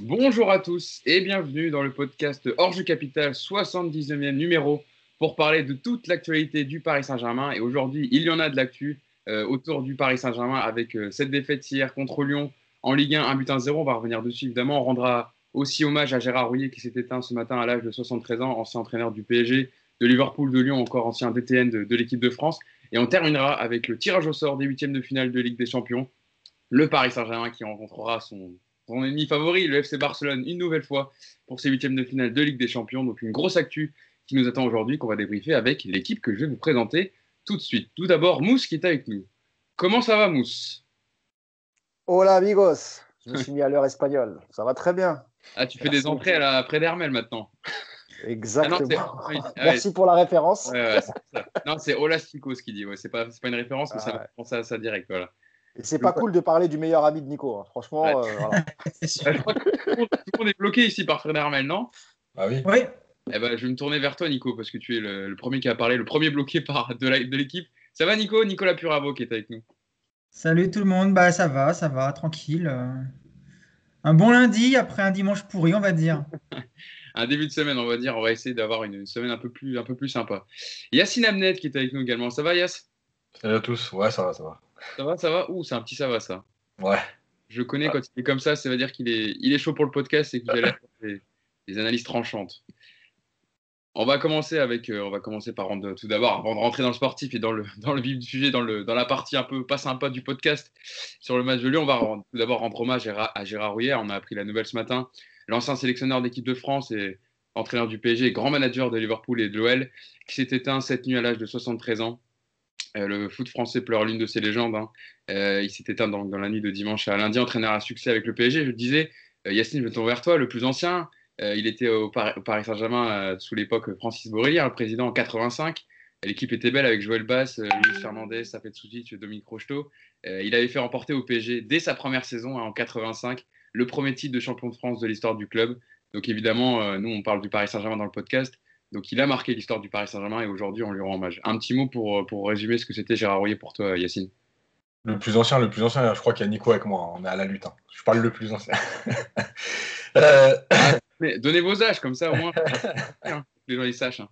Bonjour à tous et bienvenue dans le podcast Orge Capital, 79e numéro, pour parler de toute l'actualité du Paris Saint-Germain. Et aujourd'hui, il y en a de l'actu euh, autour du Paris Saint-Germain avec euh, cette défaite hier contre Lyon en Ligue 1, 1 but 1 0. On va revenir dessus évidemment. On rendra aussi hommage à Gérard Rouillet qui s'est éteint ce matin à l'âge de 73 ans, ancien entraîneur du PSG, de Liverpool, de Lyon, encore ancien DTN de, l'équipe de France. Et on terminera avec le tirage au sort des huitièmes de finale de Ligue des Champions. Le Paris Saint-Germain qui rencontrera son, son, ennemi favori, le FC Barcelone, une nouvelle fois pour ses huitièmes de finale de Ligue des Champions. Donc une grosse actu qui nous attend aujourd'hui, qu'on va débriefer avec l'équipe que je vais vous présenter tout de suite. Tout d'abord, Mousse qui est avec nous. Comment ça va, Mousse? Hola, amigos. Je me suis mis à l'heure espagnole. Ça va très bien. Ah, tu fais des entrées à la, près d'Hermel maintenant. Exactement. Ah, Merci pour la référence. non, c'est Olastico ce qu'il dit. Ouais, c'est pas, pas une référence, mais ça pense à ça direct. Voilà. Et c'est pas cool de parler du meilleur ami de Nico. Hein. Franchement, euh, voilà. je crois que tout le monde est bloqué ici par Fred Hermel, non? Ah oui. Oui. Eh ben, je vais me tourner vers toi, Nico, parce que tu es le, premier qui a parlé, le premier bloqué par de l'équipe. Ça va, Nico? Nicolas Puravo qui est avec nous. Salut tout le monde. Bah, ça va, ça va, tranquille. Euh. Un bon lundi après un dimanche pourri, on va dire. un début de semaine, on va dire. On va essayer d'avoir une, semaine un peu plus, un peu plus sympa. Yacine Amnet qui est avec nous également. Ça va, Yass Salut à tous. Ouais, ça va, ça va. Ça va, ça va? Ouh, c'est un petit ça va, ça. Ouais. Je connais quand il est comme ça, ça veut dire qu'il est, il est chaud pour le podcast et que vous allez faire des analyses tranchantes. On va commencer avec, euh, on va commencer par rendre, tout d'abord, avant de rentrer dans le sportif et dans le, dans le vif du sujet, dans, le, dans la partie un peu pas sympa du podcast sur le match de Lyon, on va tout d'abord rendre hommage à, Gérard Rouillet. On a appris la nouvelle ce matin. L'ancien sélectionneur d'équipe de France et entraîneur du PSG, grand manager de Liverpool et de l'OL, qui s'est éteint cette nuit à l'âge de 73 ans. Euh, le foot français pleure l'une de ses légendes. Hein. Euh, il s'est éteint dans, la nuit de dimanche à lundi, entraîneur à succès avec le PSG. Je disais, Yacine, je me tourne vers toi, le plus ancien, euh, il était au, Paris Saint-Germain euh, sous l'époque Francis Borrelli, le président en 85. L'équipe était belle avec Joël Bass, euh, Luis Fernandez, Safet Souzic, Dominique Rocheteau. il avait fait remporter au PSG dès sa première saison hein, en 85 le premier titre de champion de France de l'histoire du club. Donc évidemment, nous on parle du Paris Saint-Germain dans le podcast. Donc il a marqué l'histoire du Paris Saint-Germain et aujourd'hui on lui rend hommage. Un petit mot pour, pour résumer ce que c'était Gérard Rouillet pour toi, Yacine. Le plus ancien, le plus ancien, je crois qu'il y a Nico avec moi. On est à la lutte. Hein. Je parle le plus ancien. donnez vos âges, comme ça au moins. les gens ils sachent.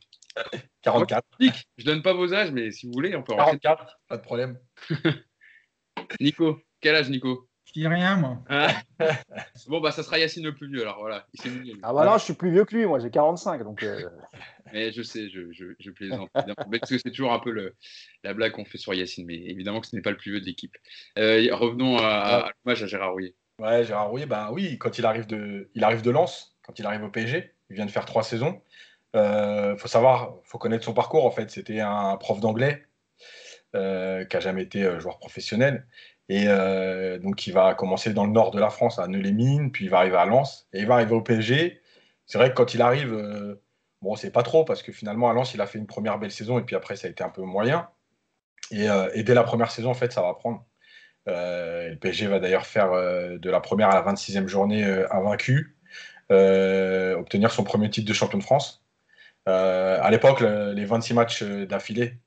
44. Hein. je donne pas vos âges, mais si vous voulez, on peut 44, pas de problème. Nico, quel âge, Nico? Je dis rien, moi. Ah. bon, bah, ça sera Yacine le plus vieux, alors voilà. ah, bah non, je suis plus vieux que lui, moi, j'ai 45. Donc, euh. Mais je sais, je, je, je plaisante. parce que c'est toujours un peu le, la blague qu'on fait sur Yacine, mais évidemment que ce n'est pas le plus vieux de l'équipe. Euh, revenons à, à, à, à Gérard Rouillet. Ouais, Gérard Rouillet, bah oui, quand il arrive de, il arrive de Lens, quand il arrive au PSG, il vient de faire trois saisons. Il euh, faut savoir, faut connaître son parcours en fait. C'était un prof d'anglais euh, qui a jamais été joueur professionnel. Et euh, donc il va commencer dans le nord de la France, à Neulémine, puis il va arriver à Lens, et il va arriver au PSG. C'est vrai que quand il arrive, bon, c'est pas trop, parce que finalement à Lens, il a fait une première belle saison, et puis après, ça a été un peu moyen. Et, et dès la première saison, en fait, ça va prendre. Euh, le PSG va d'ailleurs faire euh, de la première à la 26e journée euh, invaincu, obtenir son premier titre de champion de France. à l'époque, les 26 matchs d'affilée,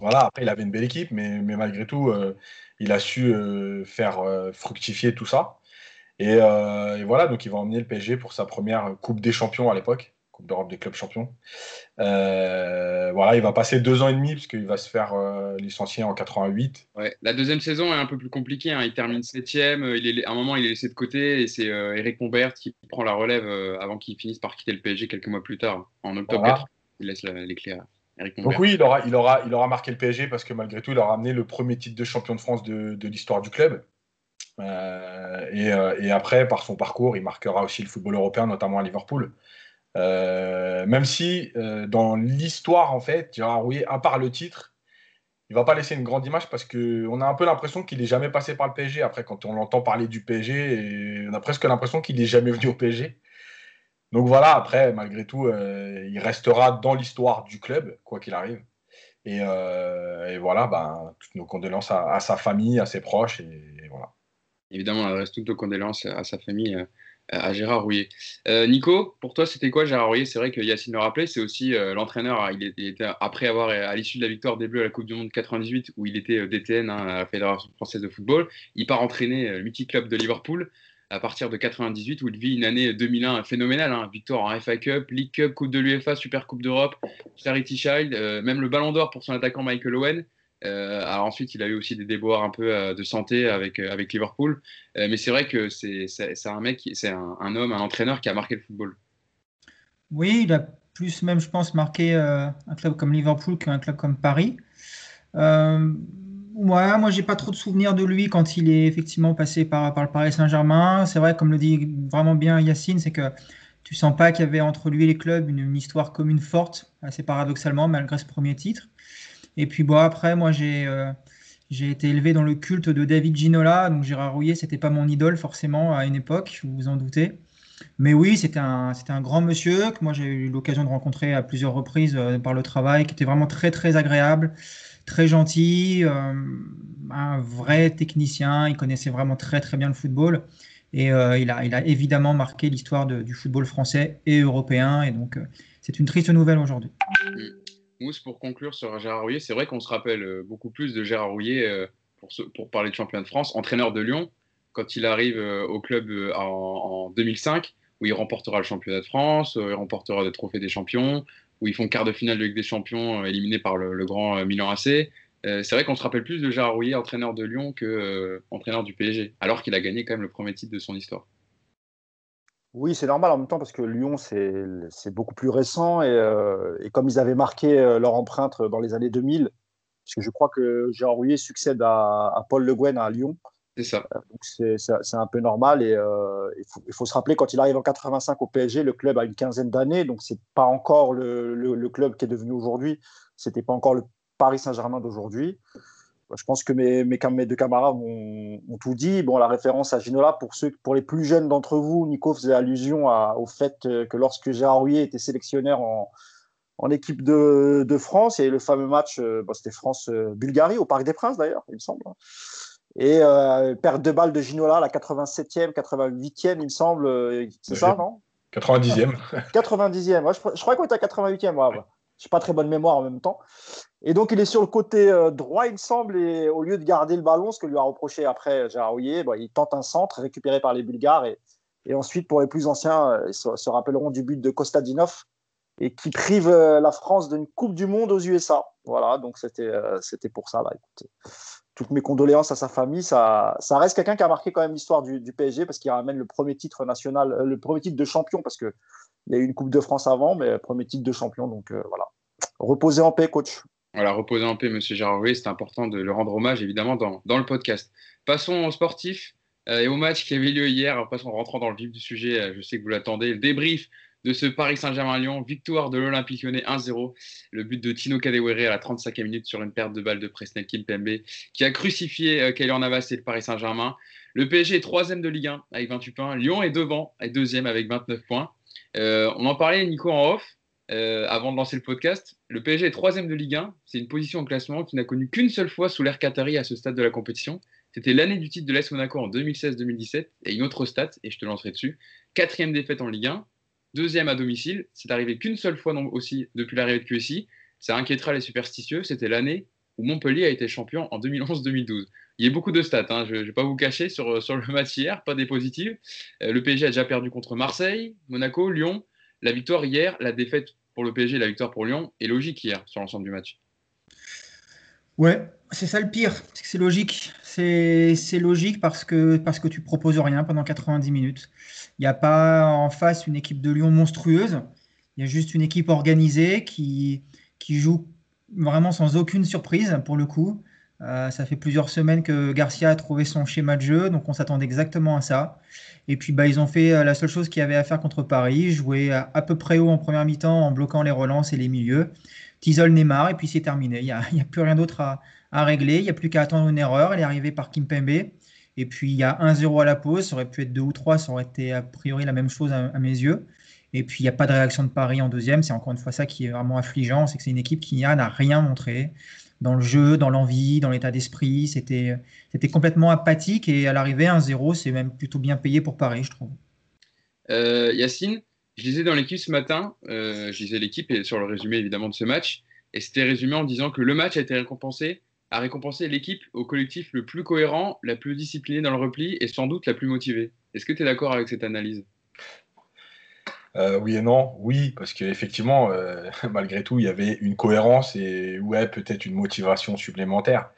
voilà, après, il avait une belle équipe, mais, mais malgré tout, il a su faire fructifier tout ça. Et, et, voilà, donc il va emmener le PSG pour sa première Coupe des Champions à l'époque. Coupe d'Europe des clubs champions. Euh, voilà, il va passer deux ans et demi puisqu'il va se faire euh, licencier en 88. Ouais, la deuxième saison est un peu plus compliquée. Hein. Il termine septième. Il est, à un moment, il est laissé de côté et c'est euh, Eric Mombert qui prend la relève avant qu'il finisse par quitter le PSG quelques mois plus tard, en octobre Il laisse les clés à. Donc oui, il aura, il, aura, il aura marqué le PSG parce que malgré tout, il aura amené le premier titre de champion de France de, de l'histoire du club. Et, et, après, par son parcours, il marquera aussi le football européen, notamment à Liverpool. Euh, même si euh, dans l'histoire, en fait, Gérard Rouillet, à part le titre, il va pas laisser une grande image parce qu'on a un peu l'impression qu'il n'est jamais passé par le PSG. Après, quand on l'entend parler du PSG, on a presque l'impression qu'il n'est jamais venu au PSG. Donc voilà, après, malgré tout, euh, il restera dans l'histoire du club, quoi qu'il arrive. Et, voilà, ben, toutes nos condoléances à, sa famille, à ses proches. Et, voilà. Évidemment, il reste toutes nos condoléances à sa famille à Gérard Rouillet. Nico, pour toi, c'était quoi Gérard Rouillet? C'est vrai que Yacine le rappelait, c'est aussi l'entraîneur. Hein, il, était après avoir, à l'issue de la victoire des Bleus à la Coupe du Monde 98, où il était DTN hein, à la Fédération française de football, il part entraîner le mythique club de Liverpool à partir de 98 où il vit une année 2001 phénoménale, hein. victoire en FA Cup, League Cup, Coupe de l'UEFA, Super Coupe d'Europe, Charity Child, euh, même le Ballon d'Or pour son attaquant Michael Owen. Euh, alors ensuite, il a eu aussi des déboires un peu euh, de santé avec, avec Liverpool, mais c'est vrai que c'est un mec, c'est un, homme, un entraîneur qui a marqué le football. Oui, il a plus même, je pense, marqué un club comme Liverpool qu'un club comme Paris. Ouais, moi j'ai pas trop de souvenirs de lui quand il est effectivement passé par, par le Paris Saint-Germain. C'est vrai, comme le dit vraiment bien Yacine, c'est que tu sens pas qu'il y avait entre lui et les clubs une, histoire commune forte, assez paradoxalement, malgré ce premier titre. Et puis bon, après, moi j'ai euh, j'ai été élevé dans le culte de David Ginola, donc Gérard Rouillet, c'était pas mon idole forcément à une époque, vous vous en doutez. Mais oui, c'était un, un grand monsieur que moi j'ai eu l'occasion de rencontrer à plusieurs reprises euh, par le travail, qui était vraiment très très agréable très gentil, euh, un vrai technicien, il connaissait vraiment très très bien le football et euh, il, a, évidemment marqué l'histoire du football français et européen et donc euh, c'est une triste nouvelle aujourd'hui. Mm. Mousse, pour conclure sur Gérard Rouillet, c'est vrai qu'on se rappelle beaucoup plus de Gérard Rouillet pour, pour parler de champion de France, entraîneur de Lyon, quand il arrive au club en, en 2005 où il remportera le championnat de France, il remportera des trophées des champions, où ils font quart de finale de Ligue des Champions, euh, éliminés par le, grand euh, Milan AC. Euh, c'est vrai qu'on se rappelle plus de Gérard Rouillet, entraîneur de Lyon, que entraîneur du PSG, alors qu'il a gagné quand même le premier titre de son histoire. Oui, c'est normal en même temps parce que Lyon, c'est beaucoup plus récent et, comme ils avaient marqué leur empreinte dans les années 2000, parce que je crois que Gérard Rouillet succède à, Paul Le Guen à Lyon, c'est ça. Euh, c'est un peu normal. Et euh, il, faut, se rappeler, quand il arrive en 85 au PSG, le club a une quinzaine d'années. Donc, c'est pas encore le, club qui est devenu aujourd'hui. C'était pas encore le Paris Saint-Germain d'aujourd'hui. Je pense que mes, mes, deux camarades ont, tout dit. Bon, la référence à Ginola, pour, ceux, pour les plus jeunes d'entre vous, Nico faisait allusion au fait que lorsque Gérard Rouillet était sélectionneur en, équipe de, France, il y a eu le fameux match, euh, c'était France-Bulgarie, au Parc des Princes d'ailleurs, il me semble. Et euh, perte de balle de Ginola, la 87e, 88e, il me semble. Euh, c'est ça, non? 90e. 90e. Ouais, je, crois qu'on était à 88e. Ouais, Je n'ai pas très bonne mémoire en même temps. Et donc, il est sur le côté euh, droit, il me semble, et au lieu de garder le ballon, ce que lui a reproché après Gérard Rouillet, bah, il tente un centre récupéré par les Bulgares. Et, et ensuite, pour les plus anciens, ils se, rappelleront du but de Kostadinov et qui prive la France d'une Coupe du Monde aux USA. Voilà, donc c'était c'était pour ça. Là, écoutez toutes mes condoléances à sa famille. Ça, ça reste quelqu'un qui a marqué quand même l'histoire du, PSG parce qu'il ramène le premier titre national, euh, le premier titre de champion parce qu'il y a eu une Coupe de France avant, mais premier titre de champion. Donc euh, voilà. Reposez en paix, coach. Voilà, reposez en paix, monsieur Gérard c'est important de le rendre hommage évidemment dans, dans le podcast. Passons au sportif euh, et au match qui avait lieu hier. Passons en rentrant dans le vif du sujet. je sais que vous l'attendez. Le débrief de ce Paris Saint-Germain-Lyon. Victoire de l'Olympique Lyonnais 1-0. Le but de Tino Kadewere à la 35e minute sur une perte de balle de Presnel Kimpembe qui a crucifié euh, Kylian Navas et le Paris Saint-Germain. Le PSG est troisième de Ligue 1 avec 28 points. Lyon est devant, est deuxième avec 29 points. Euh, on en parlait, Nico, en off. Euh, avant de lancer le podcast, le PSG est troisième de Ligue 1. C'est une position au classement qui n'a connu qu'une seule fois sous l'ère Qatari à ce stade de la compétition. C'était l'année du titre de l'AS Monaco en 2016-2017 et une autre stat, et je te lancerai dessus. Quatrième défaite en Ligue 1, deuxième à domicile. C'est arrivé qu'une seule fois aussi depuis l'arrivée de QSI. Ça inquiétera les superstitieux. C'était l'année où Montpellier a été champion en 2011-2012. Il y a beaucoup de stats, hein. je ne vais pas vous cacher sur, sur le match hier, pas des positives. Euh, le PSG a déjà perdu contre Marseille, Monaco, Lyon. La victoire hier, la défaite pour le PSG, la victoire pour Lyon est logique hier sur l'ensemble du match. Ouais, c'est ça le pire, c'est logique. C'est logique parce que, parce que tu proposes rien pendant 90 minutes. Il n'y a pas en face une équipe de Lyon monstrueuse. Il y a juste une équipe organisée qui, qui joue vraiment sans aucune surprise pour le coup. Euh, ça fait plusieurs semaines que Garcia a trouvé son schéma de jeu, donc on s'attendait exactement à ça. Et puis bah, ils ont fait euh, la seule chose qu'il y avait à faire contre Paris, jouer à, peu près haut en première mi-temps en bloquant les relances et les milieux. Tisol Neymar, et puis c'est terminé. Il n'y a, plus rien d'autre à, régler. Il n'y a plus qu'à attendre une erreur. Elle est arrivée par Kimpembe. Et puis il y a 1-0 à la pause, ça aurait pu être 2 ou 3, ça aurait été a priori la même chose à, mes yeux. Et puis il n'y a pas de réaction de Paris en deuxième, c'est encore une fois ça qui est vraiment affligeant, c'est que c'est une équipe qui n'a rien montré dans le jeu, dans l'envie, dans l'état d'esprit. C'était complètement apathique et à l'arrivée, 1-0, c'est même plutôt bien payé pour Paris, je trouve. Euh, Yacine, je disais dans l'équipe ce matin, je disais l'équipe et sur le résumé évidemment de ce match, et c'était résumé en disant que le match a été récompensé, a récompensé l'équipe au collectif le plus cohérent, la plus disciplinée dans le repli et sans doute la plus motivée. Est-ce que tu es d'accord avec cette analyse? Euh, oui et non, oui, parce qu'effectivement, euh, malgré tout, il y avait une cohérence et ouais, peut-être une motivation supplémentaire.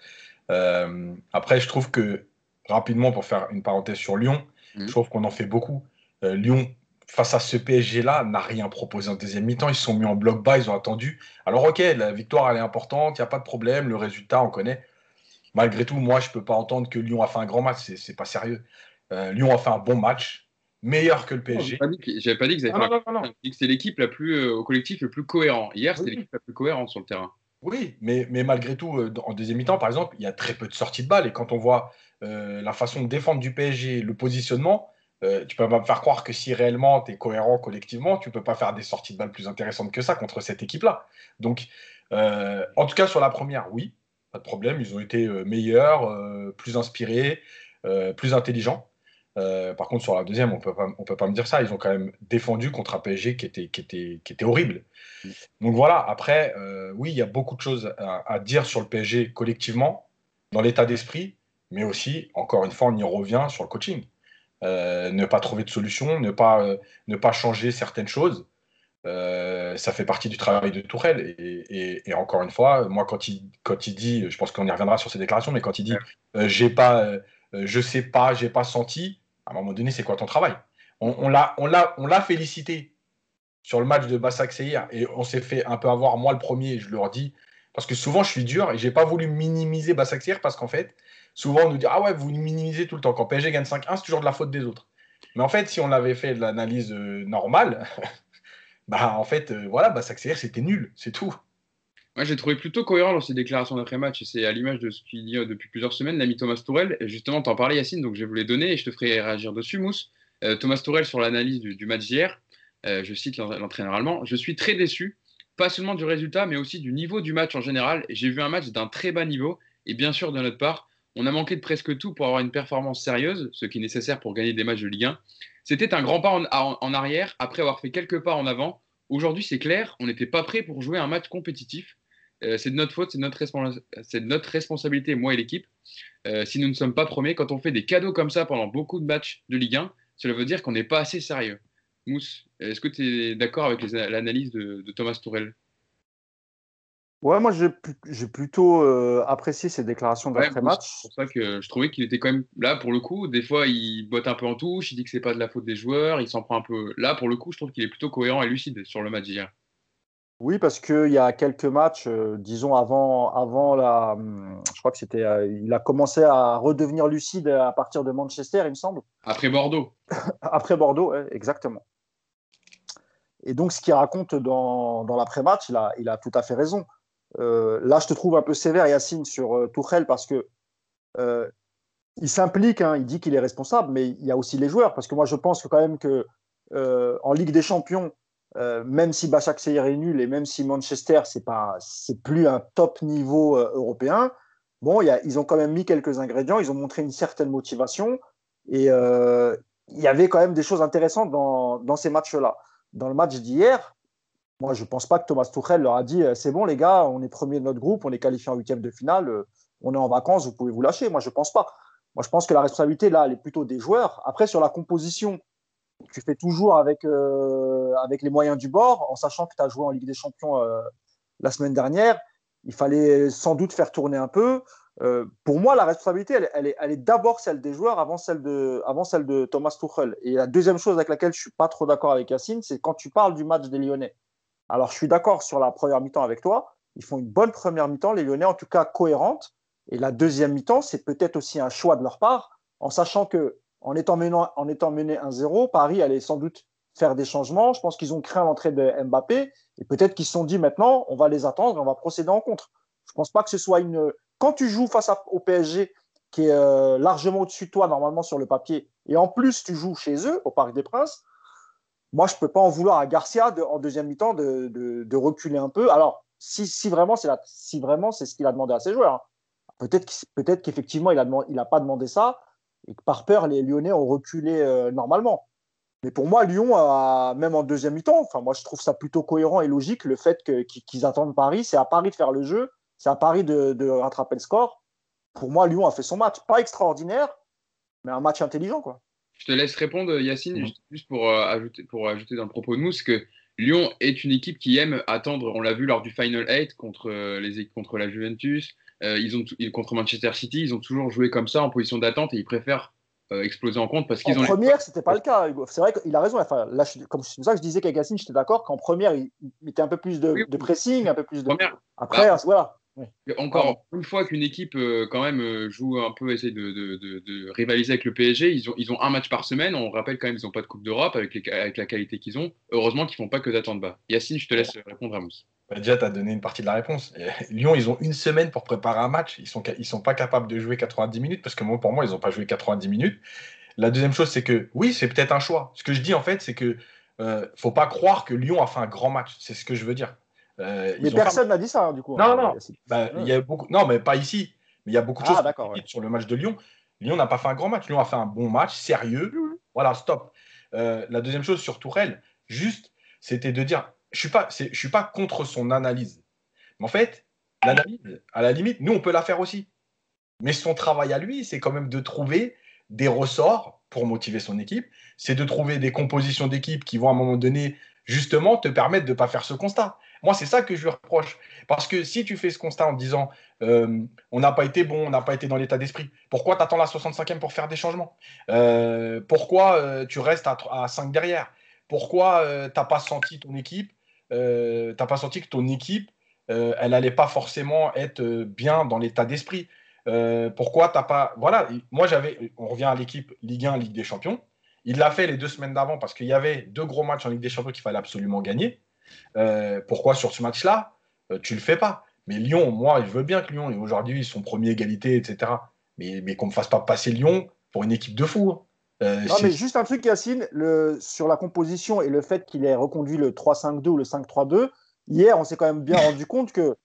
Euh, après, je trouve que rapidement, pour faire une parenthèse sur Lyon, mmh. je trouve qu'on en fait beaucoup. Lyon, face à ce PSG-là, n'a rien proposé en deuxième mi-temps. Ils se sont mis en bloc bas, ils ont attendu. Alors, ok, la victoire, elle est importante, il n'y a pas de problème, le résultat, on connaît. Malgré tout, moi, je ne peux pas entendre que Lyon a fait un grand match, c'est pas sérieux. Lyon a fait un bon match meilleur que le PSG. J'avais pas dit que que c'est l'équipe la plus euh, au collectif le plus cohérent. Hier, c'était l'équipe la plus cohérente sur le terrain. Oui, mais, mais malgré tout, euh, en deuxième mi-temps, par exemple, il y a très peu de sorties de balles. Et quand on voit euh, la façon de défendre du PSG, le positionnement, tu peux pas me faire croire que si réellement tu es cohérent collectivement, tu peux pas faire des sorties de balles plus intéressantes que ça contre cette équipe-là. Donc, en tout cas, sur la première, oui, pas de problème. Ils ont été meilleurs, plus inspirés, plus intelligents. Euh, par contre, sur la deuxième, on peut ne peut pas me dire ça. Ils ont quand même défendu contre un PSG qui était, qui était, qui était horrible. Mm. Donc voilà, après, euh, oui, il y a beaucoup de choses à, dire sur le PSG collectivement, dans l'état d'esprit, mais aussi, encore une fois, on y revient sur le coaching. Euh, ne pas trouver de solution, ne pas, ne pas changer certaines choses. ça fait partie du travail de Tourelle. Et, et, encore une fois, moi, quand il, quand il dit, je pense qu'on y reviendra sur ses déclarations, mais quand il dit j'ai pas, je sais pas, j'ai pas senti, à un moment donné, c'est quoi ton travail? On, on l'a félicité sur le match de Bassac hier et on s'est fait un peu avoir, moi le premier, je leur dis, parce que souvent je suis dur et j'ai pas voulu minimiser Bassac parce qu'en fait, souvent on nous dit Ah ouais, vous minimisez tout le temps. Quand PSG gagne 5-1, c'est toujours de la faute des autres. Mais en fait, si on avait fait de l'analyse euh, normale, bah en fait, euh, voilà, Bassac c'était nul, c'est tout. Moi, j'ai trouvé plutôt cohérent dans ses déclarations d'après-match. C'est à l'image de ce qu'il dit euh, depuis plusieurs semaines, l'ami Thomas Tourel. Et justement, t'en parlais, Yacine, donc je vais vous les donner et je te ferai réagir dessus, Mousse. Thomas Tourel sur l'analyse du, match d'hier. Je cite l'entraîneur allemand. Je suis très déçu, pas seulement du résultat, mais aussi du niveau du match en général. J'ai vu un match d'un très bas niveau. Et bien sûr, de notre part, on a manqué de presque tout pour avoir une performance sérieuse, ce qui est nécessaire pour gagner des matchs de Ligue 1. C'était un grand pas en arrière après avoir fait quelques pas en avant. Aujourd'hui, c'est clair, on n'était pas prêt pour jouer un match compétitif. Euh, c'est de notre faute, c'est de notre, responsabilité, moi et l'équipe. Euh, si nous ne sommes pas premiers, quand on fait des cadeaux comme ça pendant beaucoup de matchs de Ligue 1, cela veut dire qu'on n'est pas assez sérieux. Mousse, est-ce que tu es d'accord avec l'analyse de, Thomas Tourel Ouais, moi j'ai plutôt euh, apprécié ses déclarations d'après-match. c'est pour ça que je trouvais qu'il était quand même là pour le coup. Des fois, il botte un peu en touche, il dit que c'est pas de la faute des joueurs, il s'en prend un peu. Là, pour le coup, je trouve qu'il est plutôt cohérent et lucide sur le match d'hier. Oui, parce qu'il y a quelques matchs, euh, disons avant, avant la. Hum, je crois que c'était. Euh, il a commencé à redevenir lucide à partir de Manchester, il me semble. Après Bordeaux. Après Bordeaux, exactement. Et donc, ce qu'il raconte dans, dans l'après-match, il a, il a tout à fait raison. Euh, là, je te trouve un peu sévère, Yacine, sur Tourelle, parce que il s'implique, hein, il dit qu'il est responsable, mais il y a aussi les joueurs, parce que moi, je pense que quand même que en Ligue des Champions, euh, même si Başakşehir est nul et même si Manchester c'est pas c'est plus un top niveau euh, européen, bon, ils ont quand même mis quelques ingrédients, ils ont montré une certaine motivation et euh, il y avait quand même des choses intéressantes dans ces matchs-là. Dans le match d'hier, moi je pense pas que Thomas Tuchel leur a dit c'est bon les gars, on est premier de notre groupe, on est qualifié en huitième de finale, on est en vacances, vous pouvez vous lâcher. Moi je pense pas. Moi je pense que la responsabilité là elle est plutôt des joueurs. Après sur la composition tu fais toujours avec, euh, avec les moyens du bord, en sachant que tu as joué en Ligue des Champions euh, la semaine dernière. Il fallait sans doute faire tourner un peu. Euh, pour moi, la responsabilité, elle, est, elle est d'abord celle des joueurs avant celle, de, avant celle de Thomas Tuchel. Et la deuxième chose avec laquelle je suis pas trop d'accord avec Yacine, c'est quand tu parles du match des Lyonnais. Alors, je suis d'accord sur la première mi-temps avec toi. Ils font une bonne première mi-temps, les Lyonnais, en tout cas cohérente. Et la deuxième mi-temps, c'est peut-être aussi un choix de leur part, en sachant que en étant mené, en étant mené 1-0, Paris allait sans doute faire des changements. Je pense qu'ils ont craint l'entrée de Mbappé et peut-être qu'ils se sont dit maintenant, on va les attendre et on va procéder en contre. Je ne pense pas que ce soit une. Quand tu joues face au PSG, qui est euh, largement au-dessus de toi normalement sur le papier, et en plus tu joues chez eux, au Parc des Princes, moi je ne peux pas en vouloir à Garcia en deuxième mi-temps de, reculer un peu. Alors, si, si vraiment c'est ce qu'il a demandé à ses joueurs, hein. peut-être peut qu'effectivement il n'a pas demandé ça, et que par peur, les Lyonnais ont reculé euh, normalement. Mais pour moi, Lyon, a, même en deuxième mi-temps, enfin, moi, je trouve ça plutôt cohérent et logique le fait qu'ils attendent Paris. C'est à Paris de faire le jeu, c'est à Paris de, de, rattraper le score. Pour moi, Lyon a fait son match. Pas extraordinaire, mais un match intelligent. Quoi. Je te laisse répondre, Yacine, juste pour, euh, ajouter, pour ajouter dans le propos de Mousse que Lyon est une équipe qui aime attendre. On l'a vu lors du Final 8 contre, euh, les, contre la Juventus, euh, ils ont, contre Manchester City. Ils ont toujours joué comme ça en position d'attente et ils préfèrent euh, exploser en compte parce qu'ils ont. En première, c'était pas le cas. C'est vrai qu'il a raison. Enfin, là, comme c'est pour ça que je disais qu'Agassine, j'étais d'accord qu'en première, il mettait un peu plus de, de pressing, un peu plus de. Première. Après, bah, voilà. Encore une fois qu'une équipe euh, quand même euh, joue un peu, essaie de, de, de, rivaliser avec le PSG, ils ont, ils ont un match par semaine. On rappelle quand même ils n'ont pas de Coupe d'Europe avec, avec, la qualité qu'ils ont. Heureusement qu'ils font pas que d'attendre bas. Yacine, je te laisse répondre à Mousse. Bah, déjà, tu as donné une partie de la réponse. Lyon, ils ont une semaine pour préparer un match. Ils ne sont, ils sont pas capables de jouer 90 minutes parce que moi, pour moi, ils n'ont pas joué 90 minutes. La deuxième chose, c'est que oui, c'est peut-être un choix. Ce que je dis en fait, c'est que euh, faut pas croire que Lyon a fait un grand match. C'est ce que je veux dire. Euh, mais personne n'a dit ça, hein, du coup. Non, non, bah, il y a beaucoup... non, mais pas ici. Mais il y a beaucoup de ah, choses sur le match de Lyon. Lyon n'a pas fait un grand match. Lyon a fait un bon match, sérieux. Voilà, stop. Euh, la deuxième chose sur Tourelle, juste, c'était de dire, je suis pas, je suis pas contre son analyse. Mais en fait, l'analyse, à la limite, nous, on peut la faire aussi. Mais son travail à lui, c'est quand même de trouver des ressorts pour motiver son équipe, c'est de trouver des compositions d'équipe qui vont à un moment donné justement te permettre de ne pas faire ce constat. Moi, c'est ça que je lui reproche. Parce que si tu fais ce constat en disant euh, on n'a pas été bon, on n'a pas été dans l'état d'esprit, pourquoi tu attends la 65e pour faire des changements? Euh, Pourquoi euh, tu restes à, à, 5 derrière? Pourquoi tu n'as pas senti ton équipe T'as pas senti que ton équipe, elle n'allait pas forcément être bien dans l'état d'esprit? Pourquoi t'as pas. Voilà, moi j'avais. On revient à l'équipe Ligue 1, Ligue des Champions. Il l'a fait les deux semaines d'avant parce qu'il y avait deux gros matchs en Ligue des Champions qu'il fallait absolument gagner. Euh, pourquoi sur ce match-là, euh, tu le fais pas Mais Lyon, moi, je veux bien que Lyon, aujourd'hui, ils sont premiers égalité, etc. Mais, mais qu'on ne me fasse pas passer Lyon pour une équipe de fous. Hein. non, mais juste un truc, Yacine, le, sur la composition et le fait qu'il ait reconduit le 3-5-2 ou le 5-3-2, hier, on s'est quand même bien rendu compte que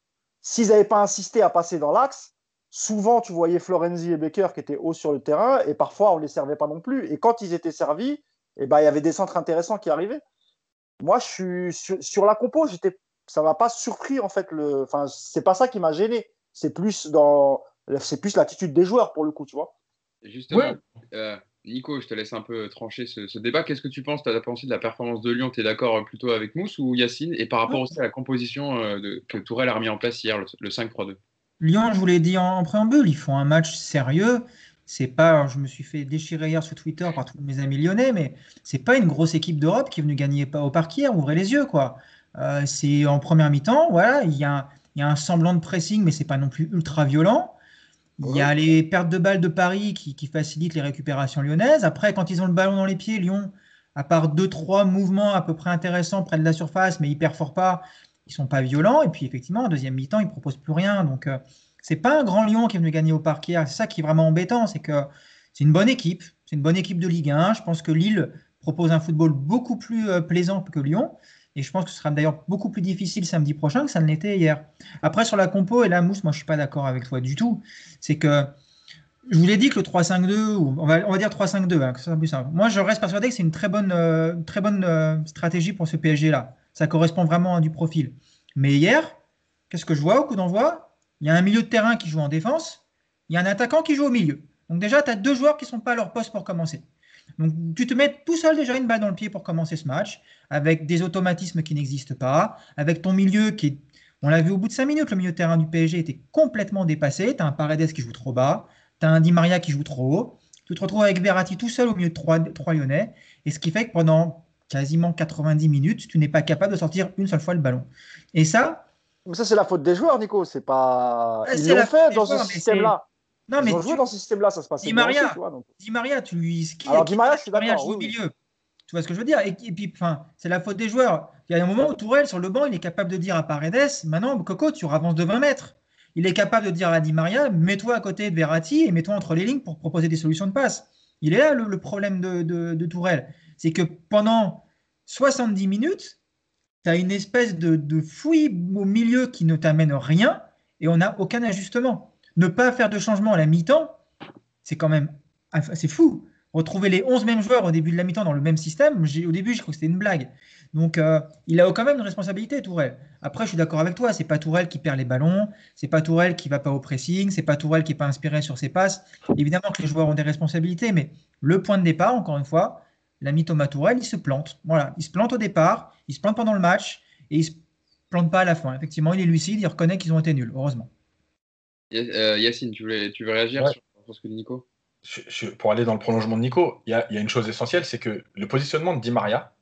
s'ils n'avaient pas insisté à passer dans l'axe, souvent, tu voyais Florenzi et Becker qui étaient hauts sur le terrain et parfois, on ne les servait pas non plus. Et quand ils étaient servis, eh ben, il y avait des centres intéressants qui arrivaient. Moi, je suis sur, la compo, j'étais, ça m'a pas surpris en fait. Le, enfin, c'est pas ça qui m'a gêné. C'est plus dans, c'est plus l'attitude des joueurs pour le coup, tu vois. Justement, euh, Nico, je te laisse un peu trancher ce, débat. Qu'est-ce que tu penses Tu as pensé de la performance de Lyon? Tu es d'accord plutôt avec Mousse ou Yacine? Et par rapport aussi à la composition euh, que Tourelle a remis en place hier, le 5-3-2 Lyon, je vous l'ai dit en, préambule, ils font un match sérieux. C'est pas, je me suis fait déchirer hier sur Twitter par tous mes amis lyonnais, mais c'est pas une grosse équipe d'Europe qui est venue gagner au parc hier. Ouvrez les yeux, quoi. Euh, c'est en première mi-temps, voilà, il y, a, un semblant de pressing, mais c'est pas non plus ultra violent. Il y a les pertes de balles de Paris qui, qui, facilitent les récupérations lyonnaises. Après, quand ils ont le ballon dans les pieds, Lyon, à part deux, trois mouvements à peu près intéressants près de la surface, mais ils perforent pas, ils sont pas violents. Et puis effectivement, en deuxième mi-temps, ils proposent plus rien. Donc euh, c'est pas un grand Lyon qui est venu gagner au parc C'est ça qui est vraiment embêtant, c'est que c'est une bonne équipe. C'est une bonne équipe de Ligue 1. Je pense que Lille propose un football beaucoup plus euh, plaisant que Lyon. Et je pense que ce sera d'ailleurs beaucoup plus difficile samedi prochain que ça ne l'était hier. Après, sur la compo, et la Mousse, moi je suis pas d'accord avec toi du tout. C'est que je vous l'ai dit que le 3-5-2, on va, dire 3-5-2, hein, que ça plus simple. Moi, je reste persuadé que c'est une très bonne, euh, très bonne stratégie pour ce PSG-là. Ça correspond vraiment à du profil. Mais hier, qu'est-ce que je vois au coup d'envoi? Il y a un milieu de terrain qui joue en défense, il y a un attaquant qui joue au milieu. Donc déjà, tu as deux joueurs qui ne sont pas à leur poste pour commencer. Donc tu te mets tout seul déjà une balle dans le pied pour commencer ce match, avec des automatismes qui n'existent pas, avec ton milieu qui est... On l'a vu au bout de 5 minutes, le milieu de terrain du PSG était complètement dépassé. Tu as un Paredes qui joue trop bas, tu as un Di Maria qui joue trop haut. Tu te retrouves avec Verratti tout seul au milieu de trois, trois Lyonnais. Et ce qui fait que pendant quasiment 90 minutes, tu n'es pas capable de sortir une seule fois le ballon. Et ça. Mais ça, c'est la faute des joueurs, Nico. C'est pas. Ils l'ont fait dans ce système-là. Non, mais Ils ont joué dans ce système-là, ça se passe. Di Maria, vois, Di Maria, tu lui skis. Alors, Di Maria, je suis d'accord. au milieu. Tu vois ce que je veux dire? Et, puis, enfin, c'est la faute des joueurs. Il y a un moment où Tourelle, sur le banc, il est capable de dire à Paredes maintenant, Coco, tu avances de 20 mètres. Il est capable de dire à Di Maria, mets-toi à côté de Verratti et mets-toi entre les lignes pour proposer des solutions de passe. Il est là le, problème de, de, de Tourelle. C'est que pendant 70 minutes, tu as une espèce de, fouille au milieu qui ne t'amène rien et on n'a aucun ajustement. Ne pas faire de changement à la mi-temps, c'est quand même c'est fou. retrouver les 11 mêmes joueurs au début de la mi-temps dans le même système, au début, je crois que c'était une blague. Donc, euh, il a quand même une responsabilité, Tourelle. Après, je suis d'accord avec toi, c'est pas Tourelle qui perd les ballons, c'est pas Tourelle qui va pas au pressing, c'est pas Tourelle qui est pas inspiré sur ses passes. Évidemment que les joueurs ont des responsabilités, mais le point de départ, encore une fois, l'ami Thomas Tourelle, il se plante. Voilà, il se plante au départ, il se plante pendant le match et il se plante pas à la fin. Effectivement, il est lucide, il reconnaît qu'ils ont été nuls, heureusement. Euh, Yacine, tu veux, tu veux réagir sur, ce que dit Nico? Pour aller dans le prolongement de Nico, il y a, y a, une chose essentielle, c'est que le positionnement de Di Maria,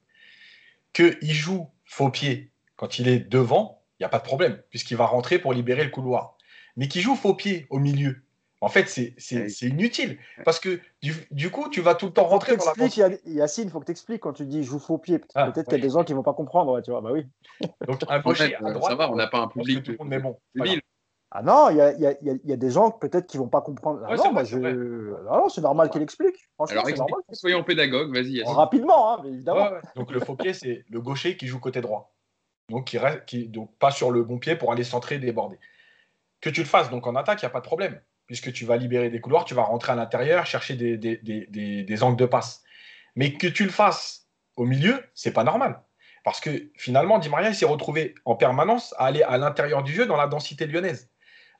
qu'il joue faux pied quand il est devant, il n'y a pas de problème, puisqu'il va rentrer pour libérer le couloir. Mais qu'il joue faux pied au milieu, en fait, c'est inutile. Parce que du, coup, tu vas tout le temps rentrer dans la Yacine, il faut que tu expliques quand tu dis joue faux pied. Ah, peut-être qu'il y a des gens qui ne vont pas comprendre. tu vois, bah oui. Donc, un gaucher à droite. Ça va, on n'a pas un public. mais bon. Ah non, il y a, y, a, y a, des gens peut-être qui vont pas comprendre. Ah non, moi, je... ah non, c'est normal qu'il explique. Alors, normal. soyons pédagogues, vas-y. Rapidement, hein, évidemment. Donc le faux pied, c'est le gaucher qui joue côté droit. Donc, qui reste, qui, donc pas sur le bon pied pour aller centrer, déborder. Que tu le fasses donc en attaque, il n'y a pas de problème. Puisque tu vas libérer des couloirs, tu vas rentrer à l'intérieur, chercher des, angles de passe. Mais que tu le fasses au milieu, c'est pas normal. Parce que finalement, Di Maria s'est retrouvé en permanence à aller à l'intérieur du jeu dans la densité lyonnaise.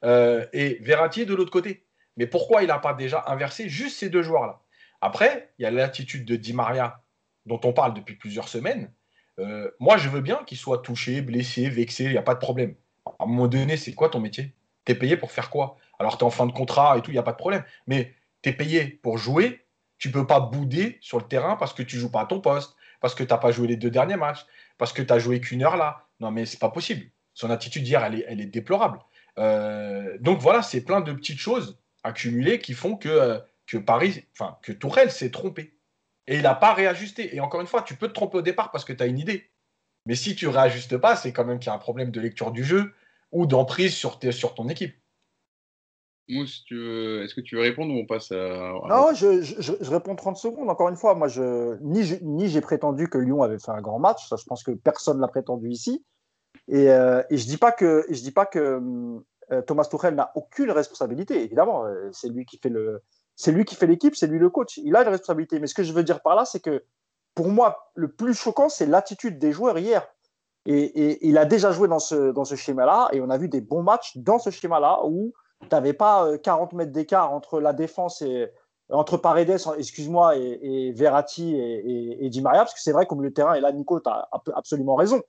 Euh, et Verratti de l'autre côté. Mais pourquoi il n'a pas déjà inversé juste ces deux joueurs-là? Après, il y a l'attitude de Di Maria dont on parle depuis plusieurs semaines. Euh, moi, je veux bien qu'il soit touché, blessé, vexé, il n'y a pas de problème. À un moment donné, c'est quoi ton métier? Tu es payé pour faire quoi? Alors, tu es en fin de contrat et tout, il n'y a pas de problème. Mais tu es payé pour jouer, tu peux pas bouder sur le terrain parce que tu joues pas à ton poste, parce que tu n'as pas joué les deux derniers matchs, parce que tu n'as joué qu'une heure là. Non, mais c'est pas possible. Son attitude hier, elle est, elle est déplorable. Euh, donc voilà, c'est plein de petites choses accumulées qui font que, euh, que Paris, enfin que Tourelle s'est trompé. Et il n'a pas réajusté. Et encore une fois, tu peux te tromper au départ parce que tu as une idée. Mais si tu réajustes pas, c'est quand même qu'il y a un problème de lecture du jeu ou d'emprise sur, sur ton équipe. Mousse, est-ce que tu veux répondre ou on passe à. Non, je, je, réponds 30 secondes. Encore une fois, moi, je, ni j'ai prétendu que Lyon avait fait un grand match. Ça, je pense que personne ne l'a prétendu ici. Et, euh, et je dis pas que je dis pas que euh, Thomas Tuchel n'a aucune responsabilité. Évidemment, euh, c'est lui qui fait le c'est lui qui fait l'équipe, c'est lui le coach. Il a une responsabilité. Mais ce que je veux dire par là, c'est que pour moi, le plus choquant, c'est l'attitude des joueurs hier. Et, et, il a déjà joué dans ce, dans ce schéma-là, et on a vu des bons matchs dans ce schéma-là où tu n'avais pas 40 mètres d'écart entre la défense et entre Paredes, excuse-moi, et, et, Verratti et, et, Di Maria, parce que c'est vrai qu'au milieu de terrain, et là, Nico, tu as absolument raison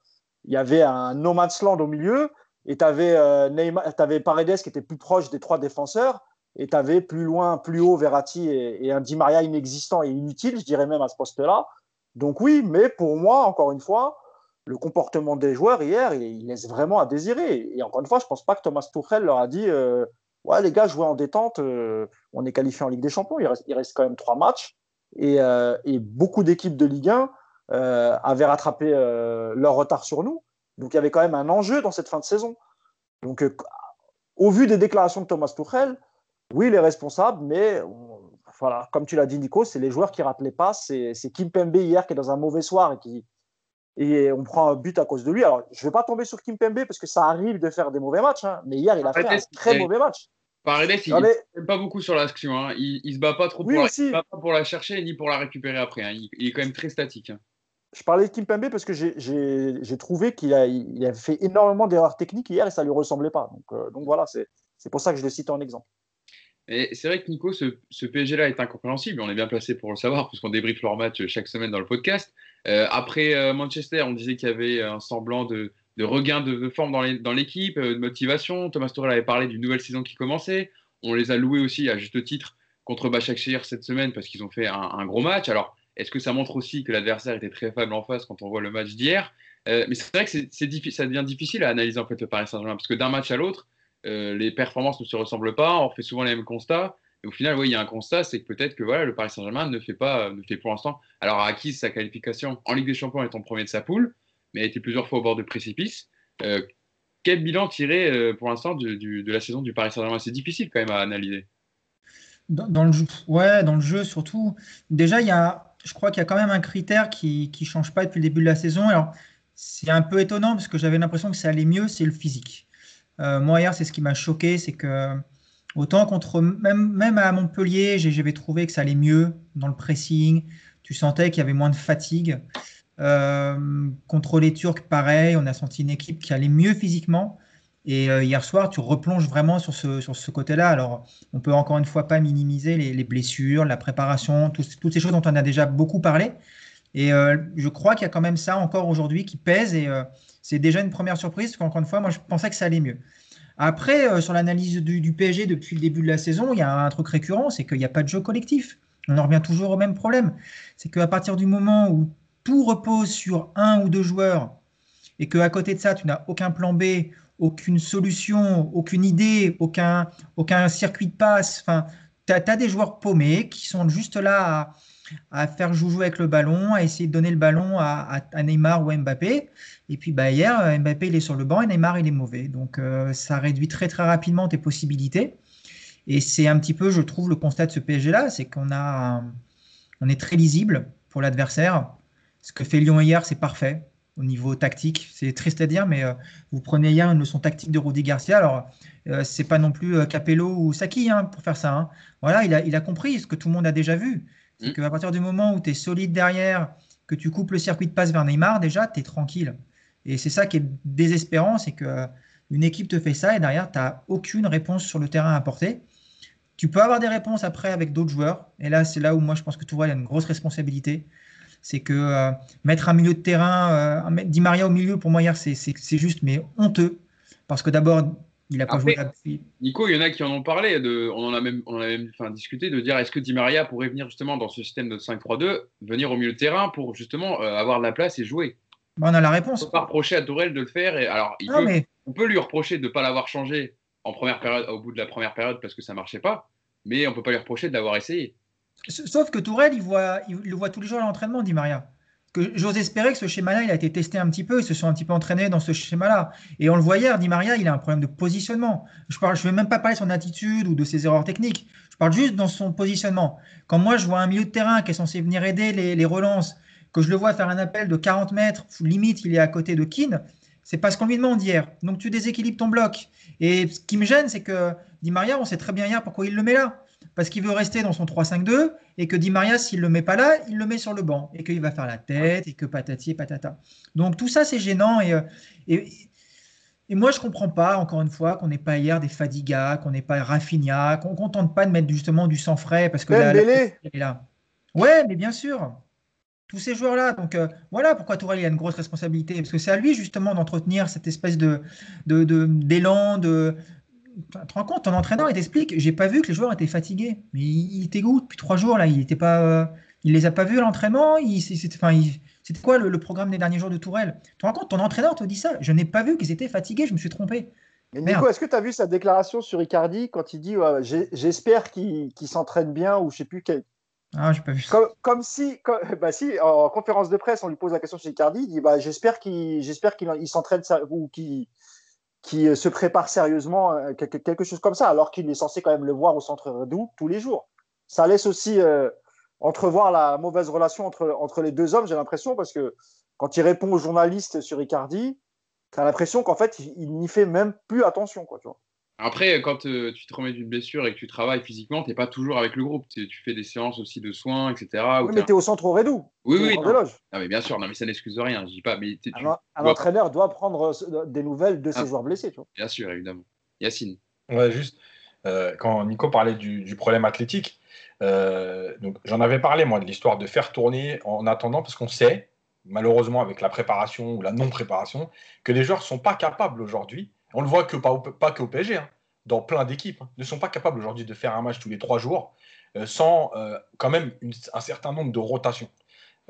il y avait un no man's land au milieu et tu avais, euh, Paredes qui était plus proche des trois défenseurs et tu avais plus loin, plus haut Verratti et, un Di Maria inexistant et inutile, je dirais même à ce poste-là. Donc oui, mais pour moi, encore une fois, le comportement des joueurs hier, il, laisse vraiment à désirer. Et encore une fois, je ne pense pas que Thomas Tuchel leur a dit euh, Ouais, les gars, jouez en détente, euh, on est qualifié en Ligue des Champions, il reste, quand même trois matchs. Et, et beaucoup d'équipes de Ligue 1 euh, avaient rattrapé euh, leur retard sur nous. Donc il y avait quand même un enjeu dans cette fin de saison. Donc euh, au vu des déclarations de Thomas Tuchel, oui, il est responsable, mais voilà, comme tu l'as dit, Nico, c'est les joueurs qui ratent les passes. C'est Kim Pembe hier qui est dans un mauvais soir et qui et on prend un but à cause de lui. Alors, je ne vais pas tomber sur Kim Pembe parce que ça arrive de faire des mauvais matchs, hein, mais hier, il a fait un très mauvais match. Paredes, il ne pas beaucoup sur l'action. Hein. Il, ne se bat pas trop pour, la, pas pour la chercher ni pour la récupérer après. Hein. Il, est quand même très statique. Hein je parlais de Kim Pembe parce que j'ai trouvé qu'il a, il a, fait énormément d'erreurs techniques hier et ça ne lui ressemblait pas. Donc, euh, donc voilà, c'est pour ça que je le cite en exemple. Et c'est vrai que Nico, ce, PSG-là est incompréhensible. On est bien placé pour le savoir, puisqu'on débriefe leur match chaque semaine dans le podcast. Euh, après euh, Manchester, on disait qu'il y avait un semblant de, regain de, forme dans l'équipe, de motivation. Thomas Tuchel avait parlé d'une nouvelle saison qui commençait. On les a loués aussi, à juste titre, contre Başakşehir cette semaine, parce qu'ils ont fait un, gros match. Alors, est-ce que ça montre aussi que l'adversaire était très faible en face quand on voit le match d'hier? Euh, Mais c'est vrai que ça devient difficile à analyser en fait le Paris Saint-Germain parce que d'un match à l'autre, euh, les performances ne se ressemblent pas. On fait souvent les mêmes constats. Et au final, oui, il y a un constat, c'est que peut-être que voilà, le Paris Saint-Germain ne fait pas, ne fait pour l'instant. Alors a acquis sa qualification en Ligue des Champions étant premier de sa poule, mais a été plusieurs fois au bord de précipice. Euh, quel bilan tirer pour l'instant de la saison du Paris Saint-Germain? C'est difficile quand même à analyser. Dans, le jeu, ouais, dans le jeu surtout. Déjà, il y a je crois qu'il y a quand même un critère qui ne change pas depuis le début de la saison. Alors, c'est un peu étonnant parce que j'avais l'impression que ça allait mieux, c'est le physique. Euh, moi, hier, c'est ce qui m'a choqué, c'est que Autant contre même, même à Montpellier, j'avais trouvé que ça allait mieux dans le pressing. Tu sentais qu'il y avait moins de fatigue. Euh, contre les Turcs, pareil, on a senti une équipe qui allait mieux physiquement. Et euh, hier soir, tu replonges vraiment sur ce, sur ce côté-là. Alors, on peut encore une fois pas minimiser les, blessures, la préparation, toutes ces choses dont on a déjà beaucoup parlé. Et je crois qu'il y a quand même ça encore aujourd'hui qui pèse. Et c'est déjà une première surprise, parce qu'encore une fois, moi, je pensais que ça allait mieux. Après, sur l'analyse du, PSG depuis le début de la saison, il y a un truc récurrent, c'est qu'il n'y a pas de jeu collectif. On en revient toujours au même problème. C'est qu'à partir du moment où tout repose sur un ou deux joueurs et qu'à côté de ça, tu n'as aucun plan B, aucune solution, aucune idée, aucun, aucun circuit de passe, enfin, tu as, des joueurs paumés qui sont juste là à, faire joujou avec le ballon, à essayer de donner le ballon à, Neymar ou à Mbappé. Et puis bah, hier, Mbappé il est sur le banc et Neymar il est mauvais. Donc euh, ça réduit très très rapidement tes possibilités. Et c'est un petit peu, je trouve, le constat de ce PSG-là, c'est qu'on a, on est très lisible pour l'adversaire. Ce que fait Lyon hier, c'est parfait au niveau tactique. C'est triste à dire, mais euh, vous prenez hier une leçon tactique de Rudy Garcia. Alors, euh, c'est pas non plus euh, Capello ou Saki hein, pour faire ça. Hein. Voilà, il a, il a compris ce que tout le monde a déjà vu. C'est mmh. qu'à partir du moment où tu es solide derrière, que tu coupes le circuit de passe vers Neymar, déjà, tu es tranquille. Et c'est ça qui est désespérant, c'est que une équipe te fait ça et derrière, tu n'as aucune réponse sur le terrain à apporter. Tu peux avoir des réponses après avec d'autres joueurs. Et là, c'est là où moi, je pense que Tourelle a une grosse responsabilité c'est que euh, mettre un milieu de terrain, euh, Di Maria au milieu, pour moi, hier, c'est juste, mais honteux. Parce que d'abord, il a pas joué Nico, il y en a qui en ont parlé, de, on en a même, on a même enfin, discuté de dire est-ce que Di Maria pourrait venir justement dans ce système de 5-3-2, venir au milieu de terrain pour justement euh, avoir de la place et jouer? Bah, On a la réponse. On peut pas reprocher à Tourelle de le faire. Et, alors, on peut lui reprocher de ne pas l'avoir changé en première période, au bout de la première période parce que ça marchait pas, mais on ne peut pas lui reprocher de l'avoir essayé. Sauf que Tourelle, il, voit, il le voit tous les jours à l'entraînement, dit Maria. Que j'ose espérer que ce schéma-là, il a été testé un petit peu, ils se sont un petit peu entraînés dans ce schéma-là. Et on le voit hier, dit Maria, il a un problème de positionnement. Je ne je vais même pas parler de son attitude ou de ses erreurs techniques. Je parle juste dans son positionnement. Quand moi, je vois un milieu de terrain qui est censé venir aider les, les relances, que je le vois faire un appel de 40 mètres, limite, il est à côté de Keane, c'est parce qu'on lui demande hier. Donc tu déséquilibres ton bloc. Et ce qui me gêne, c'est que Di Maria, on sait très bien hier pourquoi il le met là parce qu'il veut rester dans son 3-5-2 et que Di Maria, s'il ne le met pas là, il le met sur le banc et qu'il va faire la tête et que patati et patata. Donc tout ça, c'est gênant et, euh, et, et, moi, je ne comprends pas, encore une fois, qu'on n'ait pas hier des Fadiga, qu'on n'ait pas Rafinha, qu'on ne tente pas de mettre justement du sang frais parce que là, est là. Ouais, mais bien sûr. Tous ces joueurs-là. Donc euh, voilà pourquoi Tourelle a une grosse responsabilité. Parce que c'est à lui justement d'entretenir cette espèce de, d'élan, de, tu te rends compte, ton entraîneur, il t'explique, j'ai pas vu que les joueurs étaient fatigués. Mais il, était où depuis trois jours là? Il était pas, euh, il les a pas vus à l'entraînement? C'était quoi le, programme des derniers jours de Tourelle? Tu te rends compte, ton entraîneur te dit ça. Je n'ai pas vu qu'ils étaient fatigués. Je me suis trompé. Mais Nico, est-ce que tu as vu sa déclaration sur Icardi quand il dit j'espère qu'il s'entraîne bien ou je sais plus quel. Ah. Comme, si, bah en conférence de presse, on lui pose la question sur Icardi, il dit bah, j'espère qu'il s'entraîne ou qu'il qui euh, se prépare sérieusement, euh, quelque chose comme ça, alors qu'il est censé quand même le voir au centre Redoux tous les jours. Ça laisse aussi euh, entrevoir la mauvaise relation entre, entre les deux hommes, j'ai l'impression, parce que quand il répond aux journalistes sur Icardi, tu as l'impression qu'en fait, il, n'y fait même plus attention. Quoi, tu vois. Après, quand euh, tu te remets d'une blessure et que tu travailles physiquement, tu n'es pas toujours avec le groupe. Tu fais des séances aussi de soins, etc. Oui, mais tu es au centre au Redou. Oui, oui. Non. mais bien sûr, non, mais ça n'excuse rien. Je dis pas, mais un, entraîneur doit prendre euh, des nouvelles de ses ah. joueurs blessés. Tu vois. Bien sûr, évidemment. Yacine. Ouais, juste. Euh, quand Nico parlait du, problème athlétique, donc j'en avais parlé, moi, de l'histoire de faire tourner en attendant, parce qu'on sait, malheureusement, avec la préparation ou la non-préparation, que les joueurs ne sont pas capables aujourd'hui on le voit que pas, pas qu'au PSG, hein, dans plein d'équipes, hein, ne sont pas capables aujourd'hui de faire un match tous les trois jours euh, sans euh, quand même un certain nombre de rotations.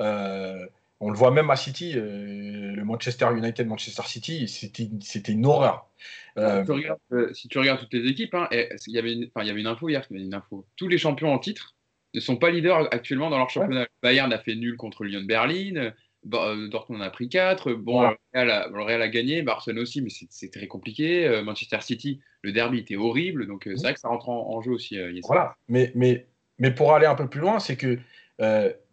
Euh, on le voit même à City, le Manchester United, Manchester City, c'était une horreur. si, tu regardes, toutes les équipes, hein, il, y avait une, il y avait une info hier, une info. Tous les champions en titre ne sont pas leaders actuellement dans leur championnat. Bayern a fait nul contre Lyon Berlin, Dortmund a pris 4. Bon, le, Real a, gagné, Barcelone aussi, mais c'est très compliqué. Euh, Manchester City, le derby était horrible, donc euh, c'est vrai que ça rentre en, jeu aussi. voilà, mais, mais, mais pour aller un peu plus loin, c'est que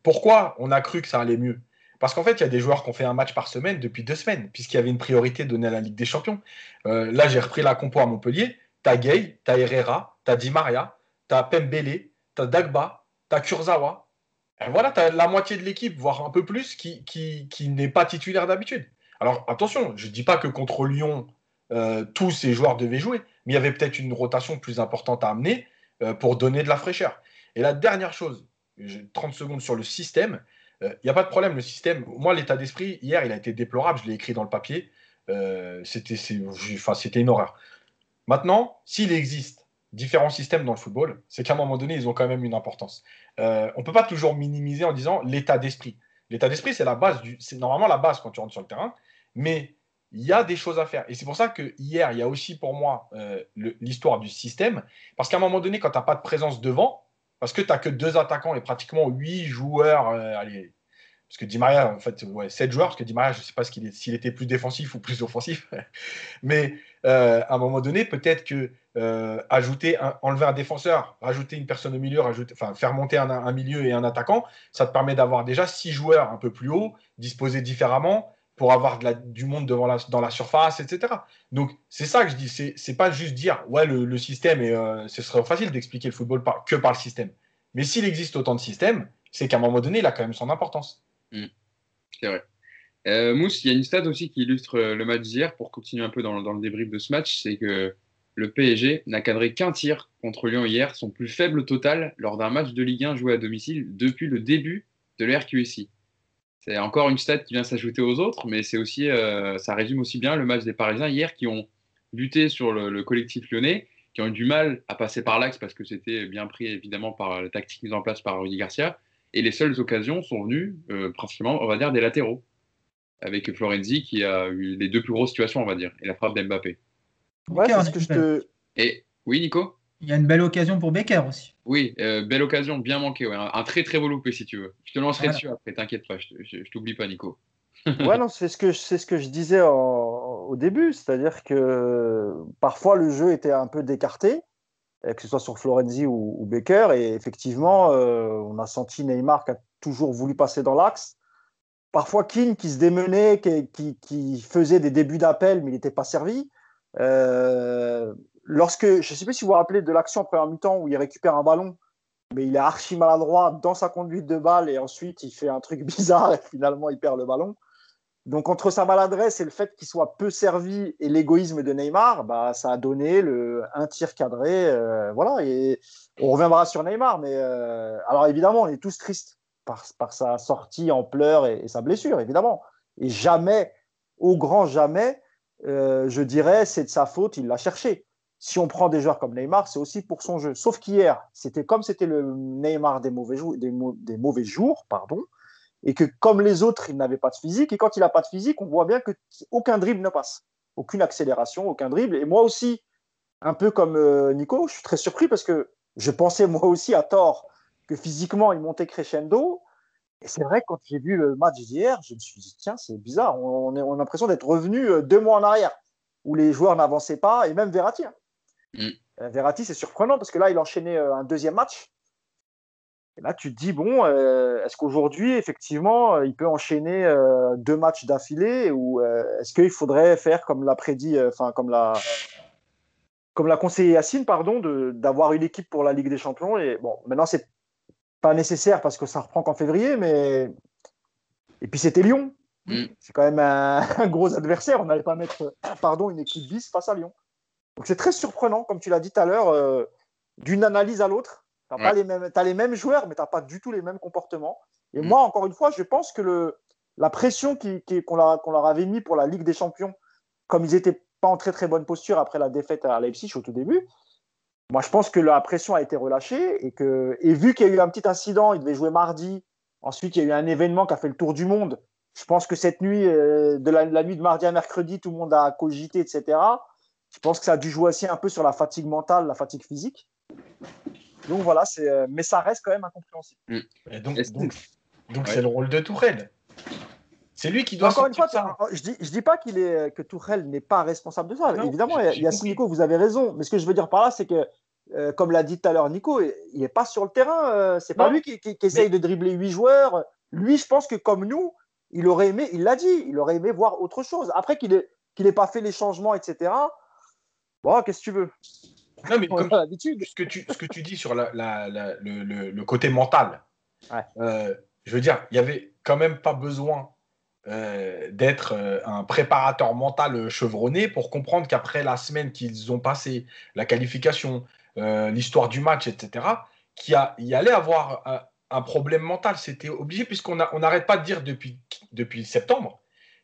pourquoi on a cru que ça allait mieux? Parce qu'en fait, il y a des joueurs qui ont fait un match par semaine depuis deux semaines, puisqu'il y avait une priorité donnée à la Ligue des Champions. là, j'ai repris la compo à Montpellier. t'as Gay, t'as Herrera, t'as Di Maria, t'as Pembele, t'as Dagba, t'as Kurzawa. Voilà, t'as la moitié de l'équipe, voire un peu plus, qui, n'est pas titulaire d'habitude. Alors attention, je ne dis pas que contre Lyon, euh, tous ces joueurs devaient jouer, mais il y avait peut-être une rotation plus importante à amener euh, pour donner de la fraîcheur. Et la dernière chose, 30 secondes sur le système, il n'y a pas de problème, le système, moi l'état d'esprit, hier, il a été déplorable, je l'ai écrit dans le papier, c'était une horreur. Maintenant, s'il existe différents systèmes dans le football, c'est qu'à un moment donné, ils ont quand même une importance. Euh, on ne peut pas toujours minimiser en disant l'état d'esprit. L'état d'esprit, c'est la base c'est normalement la base quand tu rentres sur le terrain, mais il y a des choses à faire. Et c'est pour ça que hier, il y a aussi pour moi euh, l'histoire du système, parce qu'à un moment donné, quand tu n'as pas de présence devant, parce que tu n'as que deux attaquants et pratiquement huit joueurs, euh, parce que Di Maria, en fait, ouais, 7 joueurs, parce que Di Maria, je ne sais pas s'il était plus défensif ou plus offensif. Mais euh, à un moment donné, peut-être que euh, ajouter enlever un défenseur, rajouter une personne au milieu, faire monter un, milieu et un attaquant, ça te permet d'avoir déjà 6 joueurs un peu plus haut, disposés différemment, pour avoir du monde devant dans la surface, etc. Donc, c'est ça que je dis. C'est, pas juste dire, ouais, le, système, et euh, ce serait facile d'expliquer le football que par le système. Mais s'il existe autant de systèmes, c'est qu'à un moment donné, il a quand même son importance. Mm. C'est vrai. Euh, Mousse, il y a une stat aussi qui illustre euh, le match d'hier, pour continuer un peu dans, le débrief de ce match, c'est que le PSG n'a cadré qu'un tir contre Lyon hier, son plus faible total lors d'un match de Ligue 1 joué à domicile depuis le début de l'RQSI. C'est encore une stat qui vient s'ajouter aux autres, mais c'est aussi, euh, ça résume aussi bien le match des Parisiens hier qui ont buté sur le, collectif lyonnais, qui ont eu du mal à passer par l'axe parce que c'était bien pris évidemment par la tactique mise en place par Rudy Garcia, et les seules occasions sont venues euh, principalement, on va dire, des latéraux, avec Florenzi qui a eu les deux plus grosses situations, on va dire, et la frappe d'Mbappé. Ouais, que je te... Et oui, Nico? Il y a une belle occasion pour Becker aussi. Oui, euh, belle occasion, bien manquée. Un, très très beau loupé si tu veux. Je te lancerai dessus après, t'inquiète pas, je, je, t'oublie pas, Nico. ouais, non, c'est ce que c'est ce que je disais au début, c'est-à-dire que parfois le jeu était un peu décarté euh, que ce soit sur Florenzi ou, Becker. Et effectivement, euh, on a senti Neymar qui a toujours voulu passer dans l'axe. Parfois, Keane qui se démenait, qui, qui, faisait des débuts d'appel, mais il n'était pas servi. Euh, lorsque, je ne sais pas si vous vous rappelez de l'action en première mi-temps où il récupère un ballon, mais il est archi maladroit dans sa conduite de balle et ensuite il fait un truc bizarre et finalement il perd le ballon. Donc, entre sa maladresse et le fait qu'il soit peu servi et l'égoïsme de Neymar, bah, ça a donné un tir cadré. Euh, voilà, et on reviendra sur Neymar. Mais euh, alors, évidemment, on est tous tristes par sa sortie en pleurs et, sa blessure, évidemment. Et jamais, au grand jamais, euh, je dirais, c'est de sa faute, il l'a cherché. Si on prend des joueurs comme Neymar, c'est aussi pour son jeu. Sauf qu'hier, c'était comme c'était le Neymar des mauvais, jours, des, mauvais jours, pardon et que comme les autres, il n'avait pas de physique. Et quand il n'a pas de physique, on voit bien que aucun dribble ne passe, aucune accélération, aucun dribble. Et moi aussi, un peu comme euh, Nico, je suis très surpris parce que je pensais moi aussi à tort que physiquement il montait crescendo. Et c'est vrai, quand j'ai vu le match d'hier, je me suis dit, tiens, c'est bizarre, on, a l'impression d'être revenu euh, deux mois en arrière, où les joueurs n'avançaient pas, et même Verratti. Hein. Mm. Euh, Verratti, c'est surprenant parce que là, il enchaînait un deuxième match et là, tu te dis, bon, euh, est-ce qu'aujourd'hui, effectivement, euh, il peut enchaîner euh, deux matchs d'affilée ou est-ce qu'il faudrait faire comme l'a prédit, enfin, comme l'a comme l'a conseillé Yacine, pardon, d'avoir une équipe pour la Ligue des Champions. Et bon, maintenant, c'est pas nécessaire parce que ça reprend qu'en février, mais. Et puis, c'était Lyon. Mm. C'est quand même un, gros adversaire. On n'allait pas mettre, pardon, une équipe bis face à Lyon. Donc, c'est très surprenant, comme tu l'as dit tout à l'heure, d'une analyse à l'autre tu as, les mêmes, as les mêmes joueurs, mais tu n'as pas du tout les mêmes comportements. Et mm. moi, encore une fois, je pense que le, la pression qu'on qui, leur avait mis pour la Ligue des Champions, comme ils n'étaient pas en très très bonne posture après la défaite à Leipzig au tout début, moi je pense que la pression a été relâchée et, que, et vu qu'il y a eu un petit incident, il devait jouer mardi, ensuite il y a eu un événement qui a fait le tour du monde. Je pense que cette nuit, euh, de la, la nuit de mardi à mercredi, tout le monde a cogité, etc. Je pense que ça a dû jouer aussi un peu sur la fatigue mentale, la fatigue physique. Donc voilà, c'est, euh, mais ça reste quand même incompréhensible. Mm. donc, donc, c'est le rôle de Tourelle. C'est lui qui doit. Encore une fois, je dis, je dis pas qu'il est que Tourelle n'est pas responsable de ça. Évidemment, il y a Nico, vous avez raison. Mais ce que je veux dire par là, c'est que, euh, comme l'a dit tout à l'heure Nico, il n'est pas sur le terrain. Euh, c'est pas lui qui, qui, essaye de dribbler huit joueurs. Lui, je pense que comme nous, il aurait aimé, il l'a dit, il aurait aimé voir autre chose. Après qu'il n'ait pas fait les changements, etc Bon, qu'est-ce que tu veux? Non, mais comme ce, que tu, ce que tu dis sur la, le, côté mental, euh, je veux dire, il n'y avait quand même pas besoin euh, d'être euh, un préparateur mental chevronné pour comprendre qu'après la semaine qu'ils ont passé, la qualification, l'histoire du match, etc., qu'il y allait avoir un problème mental. C'était obligé, puisqu'on n'arrête pas de dire depuis, depuis septembre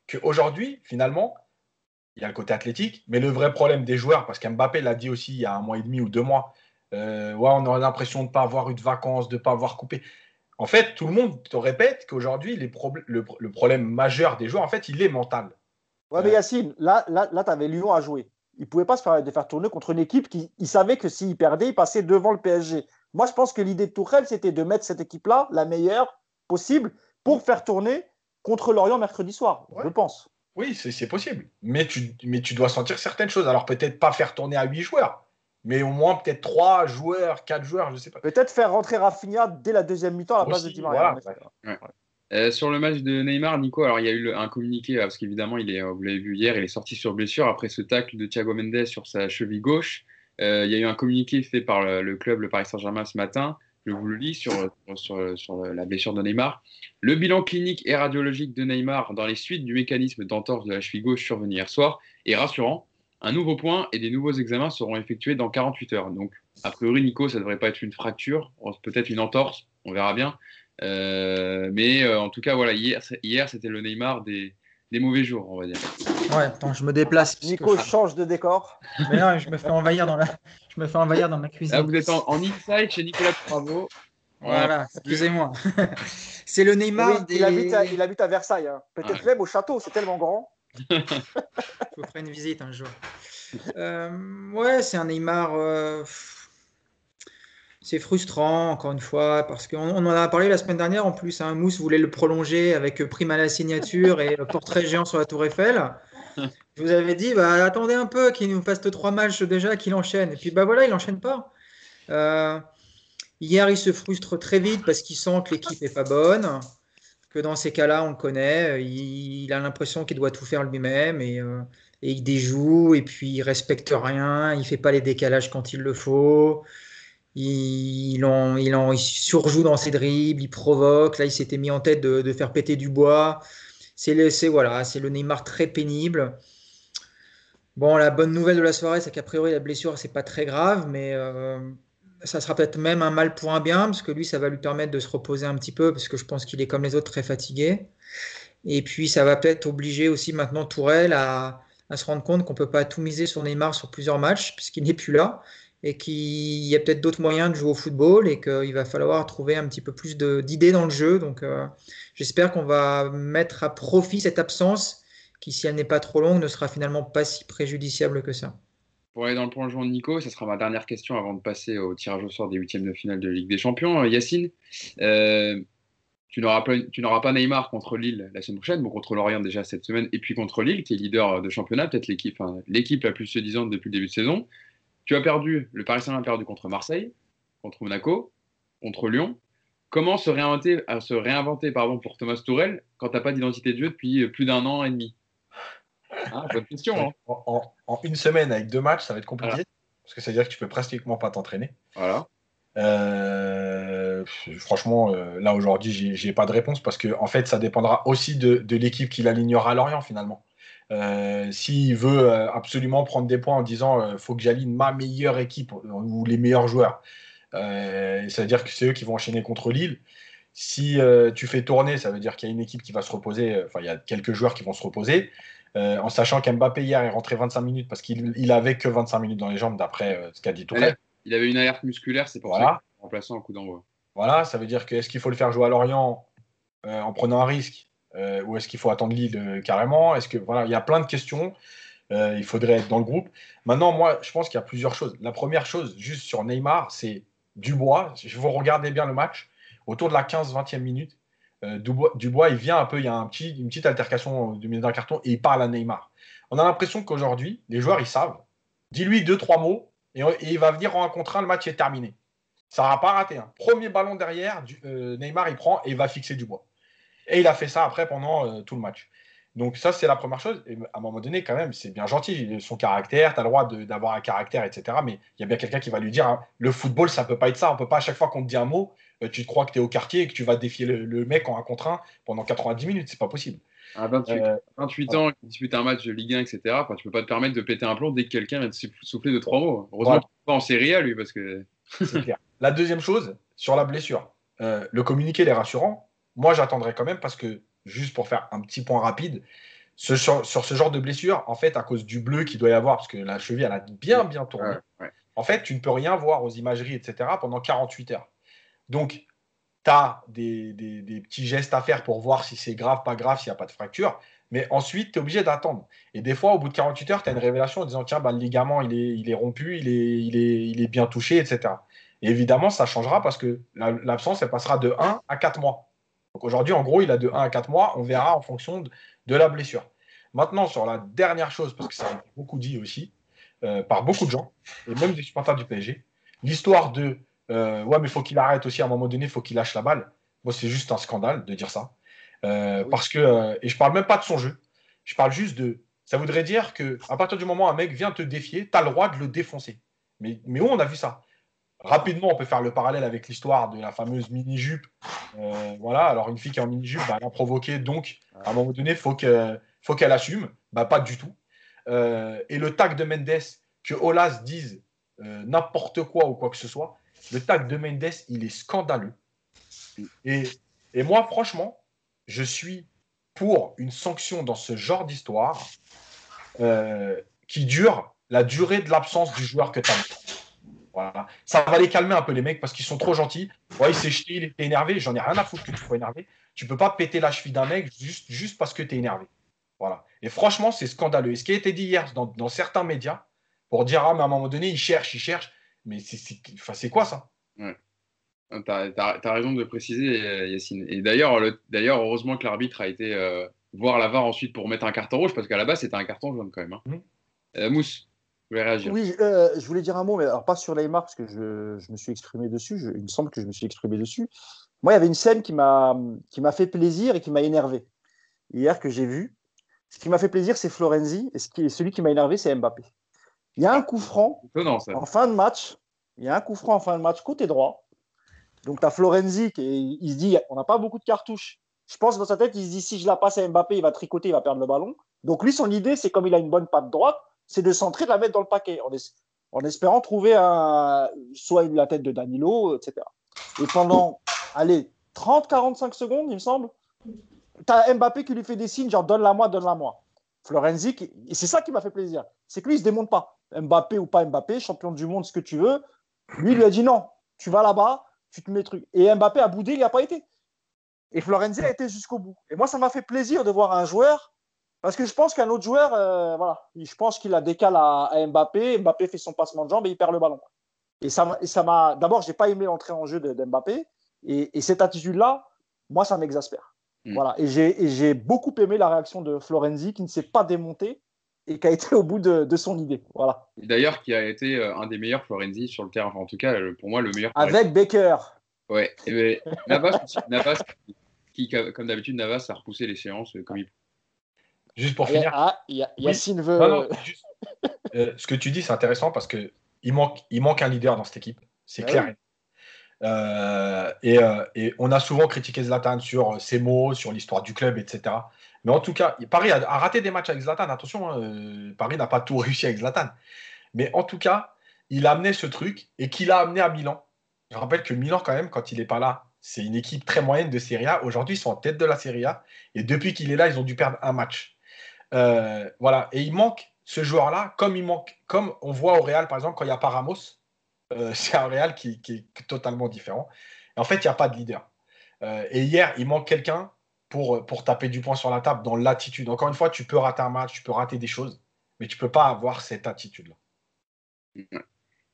qu'aujourd'hui, finalement, il y a le côté athlétique, mais le vrai problème des joueurs, parce qu'Mbappé l'a dit aussi il y a un mois et demi ou deux mois, euh, ouais, on a l'impression de ne pas avoir eu de vacances, de ne pas avoir coupé. En fait, tout le monde te répète qu'aujourd'hui, le, le, problème majeur des joueurs, en fait, il est mental. Ouais, mais Yacine, là, là, là tu avais Lyon à jouer. Il ne pouvait pas se faire, faire tourner contre une équipe qui il savait que s'il perdait, il passait devant le PSG. Moi, je pense que l'idée de Tourelle, c'était de mettre cette équipe-là, la meilleure possible, pour faire tourner contre Lorient mercredi soir, je pense. Oui, c'est possible. Mais tu, mais tu dois sentir certaines choses. Alors peut-être pas faire tourner à 8 joueurs, mais au moins peut-être 3 joueurs, 4 joueurs, je sais pas. Peut-être faire rentrer Rafinha dès la deuxième mi-temps à la place de Di Maria. Euh, sur le match de Neymar, Nico, alors il y a eu un communiqué, parce qu'évidemment, il est, vous l'avez vu hier, il est sorti sur blessure après ce tacle de Thiago Mendes sur sa cheville gauche. Euh, il y a eu un communiqué fait par le club, le Paris Saint-Germain, ce matin, je vous le lis sur, sur, sur, la blessure de Neymar. Le bilan clinique et radiologique de Neymar dans les suites du mécanisme d'entorse de la cheville gauche survenu hier soir est rassurant. Un nouveau point et des nouveaux examens seront effectués dans 48 heures. Donc, a priori, Nico, ça ne devrait pas être une fracture, peut-être une entorse, on verra bien. Euh, mais euh, en tout cas, voilà, hier, hier c'était le Neymar des, des mauvais jours, on va dire. Ouais, attends, je me déplace. Nico change de décor. Mais non, je me fais envahir dans la, je me fais envahir dans ma cuisine. Là, vous êtes en, inside chez Nicolas Bravo. Voilà, excusez-moi. c'est le Neymar. il, habite à, il, habite à, Versailles. Hein. Peut-être même au château, c'est tellement grand. Je vous ferai une visite un jour. Euh, ouais, c'est un Neymar. Euh, c'est frustrant, encore une fois, parce qu'on en a parlé la semaine dernière. En plus, un hein, Mousse voulait le prolonger avec prime à la signature et portrait géant sur la Tour Eiffel. Je vous avais dit, bah, attendez un peu qu'il nous fasse trois matchs déjà, qu'il enchaîne. Et puis, bah voilà, il n'enchaîne pas. Euh, hier, il se frustre très vite parce qu'il sent que l'équipe n'est pas bonne. Dans ces cas-là, on le connaît. Il, a l'impression qu'il doit tout faire lui-même et, euh, et, il déjoue. Et puis, il respecte rien. Il fait pas les décalages quand il le faut il, en, surjoue dans ses dribbles, il provoque. Là, il s'était mis en tête de, faire péter du bois. C'est le, voilà, le Neymar très pénible. Bon, la bonne nouvelle de la soirée, c'est qu'a priori, la blessure, c'est pas très grave, mais euh, ça sera peut-être même un mal pour un bien, parce que lui, ça va lui permettre de se reposer un petit peu, parce que je pense qu'il est comme les autres très fatigué. Et puis, ça va peut-être obliger aussi maintenant Tourelle à, se rendre compte qu'on peut pas tout miser sur Neymar sur plusieurs matchs, puisqu'il n'est plus là et qu'il y a peut-être d'autres moyens de jouer au football et qu'il va falloir trouver un petit peu plus d'idées dans le jeu. Donc euh, j'espère qu'on va mettre à profit cette absence qui, si elle n'est pas trop longue, ne sera finalement pas si préjudiciable que ça. Pour aller dans le prolongement de Nico, ça sera ma dernière question avant de passer au tirage au sort des huitièmes de finale de Ligue des Champions. Euh, Yacine, euh, tu n'auras pas, Neymar contre Lille la semaine prochaine, contre Lorient déjà cette semaine, et puis contre Lille, qui est leader de championnat, peut-être l'équipe la plus séduisante depuis le début de saison. Tu as perdu, le Paris Saint-Germain a perdu contre Marseille, contre Monaco, contre Lyon. Comment se réinventer, euh, se pour Thomas Tourel quand tu n'as pas d'identité de jeu depuis plus d'un an et demi? Ah, Bonne question. Hein. En, une semaine avec deux matchs, ça va être compliqué. Parce que ça veut dire que tu peux pratiquement pas t'entraîner. Voilà. Euh, franchement, là aujourd'hui, j'ai pas de réponse parce que en fait, ça dépendra aussi de, de l'équipe qui l'alignera à Lorient finalement. Euh, s'il veut euh, absolument prendre des points en disant euh, faut que j'aligne ma meilleure équipe ou les meilleurs joueurs, ça veut dire que c'est eux qui vont enchaîner contre Lille. Si tu fais tourner, ça veut dire qu'il y a une équipe qui va se reposer, enfin il y a quelques joueurs qui vont se reposer, en sachant qu'Mbappé hier est rentré 25 minutes parce qu'il il avait que 25 minutes dans les jambes d'après ce qu'a dit Touré. Il avait une alerte musculaire, c'est pour ça remplaçant un coup d'envoi. Voilà, ça veut dire que est-ce qu'il faut le faire jouer à Lorient en prenant un risque euh, ou est-ce qu'il faut attendre Lille euh, carrément? Est-ce que voilà, il y a plein de questions. Euh, il faudrait être dans le groupe. Maintenant, moi, je pense qu'il y a plusieurs choses. La première chose, juste sur Neymar, c'est Dubois. Si vous regardez bien le match, autour de la 15-20e minute, Dubois, il vient un peu, il y a une petite altercation du milieu d'un carton et il parle à Neymar. On a l'impression qu'aujourd'hui, les joueurs, ils savent. Dis-lui deux, trois mots et, il va venir en un contre un, le match est terminé. Ça va pas raté. Hein. Premier ballon derrière, Neymar, il prend et il va fixer Dubois. Et il a fait ça après pendant euh, tout le match. Donc ça, c'est la première chose. Et à un moment donné, quand même, c'est bien gentil. Son caractère, tu as le droit d'avoir un caractère, etc. Mais il y a bien quelqu'un qui va lui dire, hein, le football, ça peut pas être ça. On peut pas, à chaque fois qu'on te dit un mot, euh, tu te crois que tu es au quartier et que tu vas défier le, mec en un contre un pendant 90 minutes. C'est pas possible. À 28, euh, ans, qui dispute un match de Ligue 1, etc., enfin, tu peux pas te permettre de péter un plomb dès que quelqu'un vient de souffler de trois mots. Heureusement qu'il pas en série A, lui, parce que... clair. La deuxième chose, sur la blessure, euh, le communiqué est rassurant. Moi, j'attendrai quand même parce que, juste pour faire un petit point rapide, sur ce genre de blessure, en fait, à cause du bleu qu'il doit y avoir, parce que la cheville, elle a bien, bien tourné, en fait, tu ne peux rien voir aux imageries, etc., pendant 48 heures. Donc, tu as des, petits gestes à faire pour voir si c'est grave, pas grave, s'il n'y a pas de fracture. Mais ensuite, tu es obligé d'attendre. Et des fois, au bout de 48 heures, tu as une révélation en disant Tiens, bah, le ligament, il est, rompu, il est, bien touché, etc. Et évidemment, ça changera parce que l'absence, elle passera de 1 à 4 mois. Donc aujourd'hui, en gros, il a de 1 à 4 mois. On verra en fonction de, de la blessure. Maintenant, sur la dernière chose, parce que ça a été beaucoup dit aussi, euh, par beaucoup de gens, et même des supporters du PSG, l'histoire de euh, ouais, mais il faut qu'il arrête aussi à un moment donné, il faut qu'il lâche la balle. Moi, c'est juste un scandale de dire ça. Euh, parce que, et je parle même pas de son jeu, je parle juste de. Ça voudrait dire que à partir du moment où un mec vient te défier, tu as le droit de le défoncer. Mais, mais où on a vu ça? Rapidement, on peut faire le parallèle avec l'histoire de la fameuse mini-jupe. voilà, alors une fille qui est en mini-jupe, bah, elle a provoqué, donc à un moment donné, il faut que faut qu'elle assume. Bah, pas du tout. Euh, et le tag de Mendes, que Olas dise euh, n'importe quoi ou quoi que ce soit, le tag de Mendes, il est scandaleux. Et, moi, franchement, je suis pour une sanction dans ce genre d'histoire euh, qui dure la durée de l'absence du joueur que tu as. Voilà. Ça va les calmer un peu les mecs parce qu'ils sont trop gentils. Ouais, il s'est jeté, il est énervé. J'en ai rien à foutre que tu sois énervé. Tu peux pas péter la cheville d'un mec juste, parce que tu es énervé. Voilà. Et franchement, c'est scandaleux. Et ce qui a été dit hier dans, certains médias, pour dire, ah, mais à un moment donné, il cherche, il cherche. Mais c'est quoi ça? Ouais. Tu as, raison de préciser, Yacine. Et d'ailleurs, heureusement que l'arbitre a été euh, voir la VAR ensuite pour mettre un carton rouge, parce qu'à la base, c'était un carton jaune quand même. Hein. Mmh. Euh, Mousse, vous voulez réagir Oui, euh, je voulais dire un mot, mais alors pas sur Neymar, parce que je, je me suis exprimé dessus. il me semble que je me suis exprimé dessus. Moi, il y avait une scène qui m'a fait plaisir et qui m'a énervé. Hier, que j'ai vu, ce qui m'a fait plaisir, c'est Florenzi, et ce qui celui qui m'a énervé, c'est Mbappé. Il y a un coup franc en fin de match. Il y a un coup franc en fin de match côté droit. Donc, tu as Florenzi qui il se dit on n'a pas beaucoup de cartouches. Je pense dans sa tête, il se dit si je la passe à Mbappé, il va tricoter, il va perdre le ballon. Donc, lui, son idée, c'est comme il a une bonne patte droite, c'est de centrer, de la mettre dans le paquet, en, espérant trouver un, soit la tête de Danilo, etc. Et pendant, allez, 30-45 secondes, il me semble, tu as Mbappé qui lui fait des signes, genre donne-la-moi, donne-la-moi. Florenzi, et c'est ça qui m'a fait plaisir, c'est que lui, il se démonte pas. Mbappé ou pas Mbappé, champion du monde, ce que tu veux. Lui, il lui a dit non, tu vas là-bas, tu te mets truc. Et Mbappé a boudé, il n'y a pas été. Et Florenzi a été jusqu'au bout. Et moi, ça m'a fait plaisir de voir un joueur, parce que je pense qu'un autre joueur, euh, voilà, je pense qu'il a décalé à, Mbappé. Mbappé fait son passement de jambe et il perd le ballon. Et ça m'a. D'abord, je n'ai pas aimé l'entrée en jeu d'Mbappé. et cette attitude-là, moi, ça m'exaspère. Mm. Voilà. Et j'ai beaucoup aimé la réaction de Florenzi qui ne s'est pas démonté et qui a été au bout de, son idée. Voilà. D'ailleurs, qui a été euh, un des meilleurs Florenzi sur le terrain. en tout cas, pour moi, le meilleur. Avec Baker. Ouais. Et Navas, Navas qui, comme d'habitude, Navas a repoussé les séances euh, comme il Juste pour finir. Ah, Yacine veut. Non, euh, ce que tu dis, c'est intéressant parce qu'il manque, il manque un leader dans cette équipe. C'est ah clair. Euh, euh, et, on a souvent critiqué Zlatan sur ses mots, sur l'histoire du club, etc. Mais en tout cas, Paris a, raté des matchs avec Zlatan. Attention, hein, euh, Paris n'a pas tout réussi avec Zlatan. Mais en tout cas, il a amené ce truc et qu'il a amené à Milan. Je rappelle que Milan, quand même, quand il n'est pas là, c'est une équipe très moyenne de Serie A. Aujourd'hui, ils sont en tête de la Serie A. Et depuis qu'il est là, ils ont dû perdre un match. voilà. Et il manque ce joueur-là, comme il manque, comme on voit au Real, par exemple, quand il n'y a pas Ramos euh, c'est un Real qui, est totalement différent. en fait, il n'y a pas de leader. Euh, et hier, il manque quelqu'un pour, pour taper du poing sur la table dans l'attitude. Encore une fois, tu peux rater un match, tu peux rater des choses, mais tu peux pas avoir cette attitude-là.